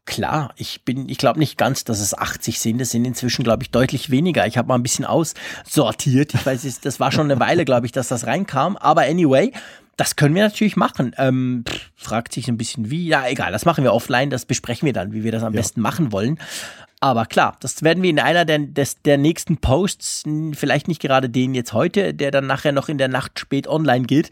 klar, ich bin, ich glaube nicht ganz, dass es 80 sind. Es sind inzwischen, glaube ich, deutlich weniger. Ich habe mal ein bisschen aussortiert. Ich weiß, das war schon eine Weile, glaube ich, dass das reinkam. Aber anyway, das können wir natürlich machen. Ähm, pff, fragt sich ein bisschen wie. Ja, egal, das machen wir offline, das besprechen wir dann, wie wir das am ja. besten machen wollen. Aber klar, das werden wir in einer der, des, der nächsten Posts, vielleicht nicht gerade den jetzt heute, der dann nachher noch in der Nacht spät online geht.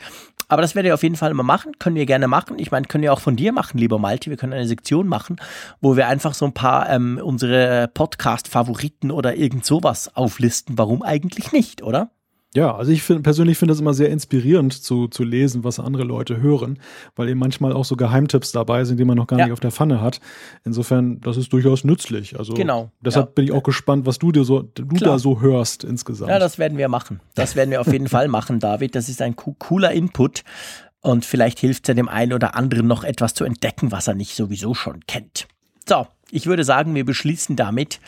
Aber das werdet ihr auf jeden Fall mal machen. Können wir gerne machen. Ich meine, können wir auch von dir machen, lieber Malte. Wir können eine Sektion machen, wo wir einfach so ein paar ähm, unsere Podcast-Favoriten oder irgend sowas auflisten. Warum eigentlich nicht, oder? Ja, also ich find, persönlich finde es immer sehr inspirierend zu, zu lesen, was andere Leute hören, weil eben manchmal auch so Geheimtipps dabei sind, die man noch gar ja. nicht auf der Pfanne hat. Insofern, das ist durchaus nützlich. Also genau. deshalb ja. bin ich auch gespannt, was du dir so, du da so hörst insgesamt. Ja, das werden wir machen. Das werden wir auf jeden Fall machen, David. Das ist ein cooler Input. Und vielleicht hilft es ja dem einen oder anderen noch etwas zu entdecken, was er nicht sowieso schon kennt. So, ich würde sagen, wir beschließen damit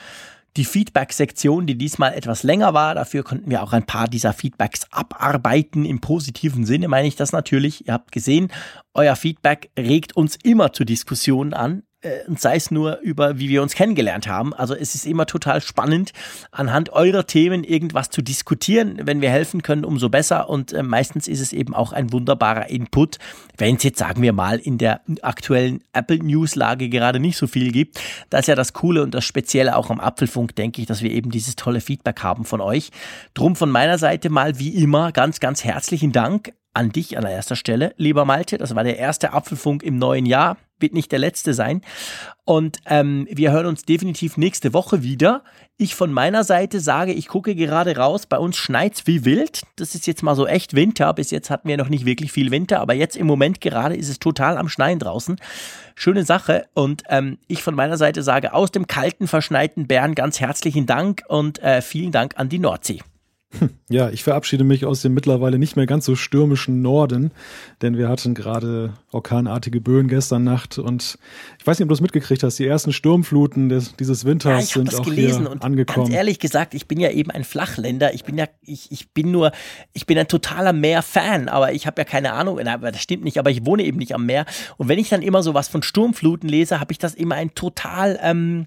die Feedback-Sektion, die diesmal etwas länger war. Dafür konnten wir auch ein paar dieser Feedbacks abarbeiten. Im positiven Sinne meine ich das natürlich. Ihr habt gesehen, euer Feedback regt uns immer zu Diskussionen an. Äh, und sei es nur über, wie wir uns kennengelernt haben. Also es ist immer total spannend, anhand eurer Themen irgendwas zu diskutieren. Wenn wir helfen können, umso besser. Und äh, meistens ist es eben auch ein wunderbarer Input, wenn es jetzt, sagen wir mal, in der aktuellen Apple News-Lage gerade nicht so viel gibt. Das ist ja das Coole und das Spezielle auch am Apfelfunk, denke ich, dass wir eben dieses tolle Feedback haben von euch. Drum von meiner Seite mal wie immer ganz, ganz herzlichen Dank an dich an erster Stelle, lieber Malte. Das war der erste Apfelfunk im neuen Jahr wird nicht der letzte sein. Und ähm, wir hören uns definitiv nächste Woche wieder. Ich von meiner Seite sage, ich gucke gerade raus, bei uns schneit's wie wild. Das ist jetzt mal so echt Winter. Bis jetzt hatten wir noch nicht wirklich viel Winter, aber jetzt im Moment gerade ist es total am Schneien draußen. Schöne Sache. Und ähm, ich von meiner Seite sage aus dem kalten, verschneiten Bern ganz herzlichen Dank und äh, vielen Dank an die Nordsee. Ja, ich verabschiede mich aus dem mittlerweile nicht mehr ganz so stürmischen Norden, denn wir hatten gerade orkanartige Böen gestern Nacht und ich weiß nicht, ob du es mitgekriegt hast, die ersten Sturmfluten des, dieses Winters ja, sind auch hier und angekommen. Ganz ehrlich gesagt, ich bin ja eben ein Flachländer, ich bin ja, ich, ich bin nur, ich bin ein totaler Meer-Fan, aber ich habe ja keine Ahnung, na, das stimmt nicht, aber ich wohne eben nicht am Meer. Und wenn ich dann immer so was von Sturmfluten lese, habe ich das immer ein total, ähm,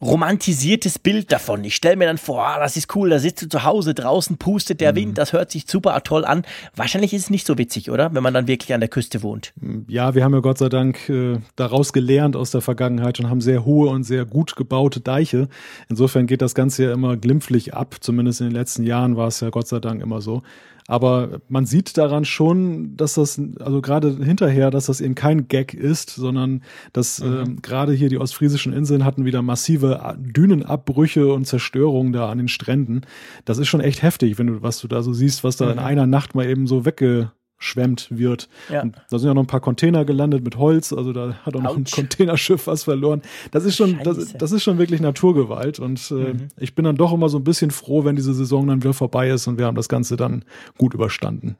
romantisiertes Bild davon. Ich stelle mir dann vor, ah, das ist cool, da sitzt du zu Hause, draußen pustet der mhm. Wind, das hört sich super toll an. Wahrscheinlich ist es nicht so witzig, oder? Wenn man dann wirklich an der Küste wohnt. Ja, wir haben ja Gott sei Dank äh, daraus gelernt aus der Vergangenheit und haben sehr hohe und sehr gut gebaute Deiche. Insofern geht das Ganze ja immer glimpflich ab. Zumindest in den letzten Jahren war es ja Gott sei Dank immer so. Aber man sieht daran schon, dass das, also gerade hinterher, dass das eben kein Gag ist, sondern dass mhm. äh, gerade hier die ostfriesischen Inseln hatten wieder massive Dünenabbrüche und Zerstörungen da an den Stränden. Das ist schon echt heftig, wenn du, was du da so siehst, was da mhm. in einer Nacht mal eben so wegge schwemmt wird. Ja. da sind ja noch ein paar Container gelandet mit Holz, also da hat auch noch Ouch. ein Containerschiff was verloren. Das ist schon, das, das, ist schon wirklich Naturgewalt und äh, mhm. ich bin dann doch immer so ein bisschen froh, wenn diese Saison dann wieder vorbei ist und wir haben das Ganze dann gut überstanden.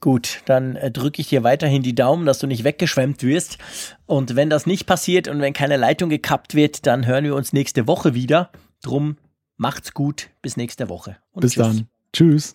Gut, dann äh, drücke ich dir weiterhin die Daumen, dass du nicht weggeschwemmt wirst. Und wenn das nicht passiert und wenn keine Leitung gekappt wird, dann hören wir uns nächste Woche wieder. Drum macht's gut, bis nächste Woche. Und bis tschüss. dann. Tschüss.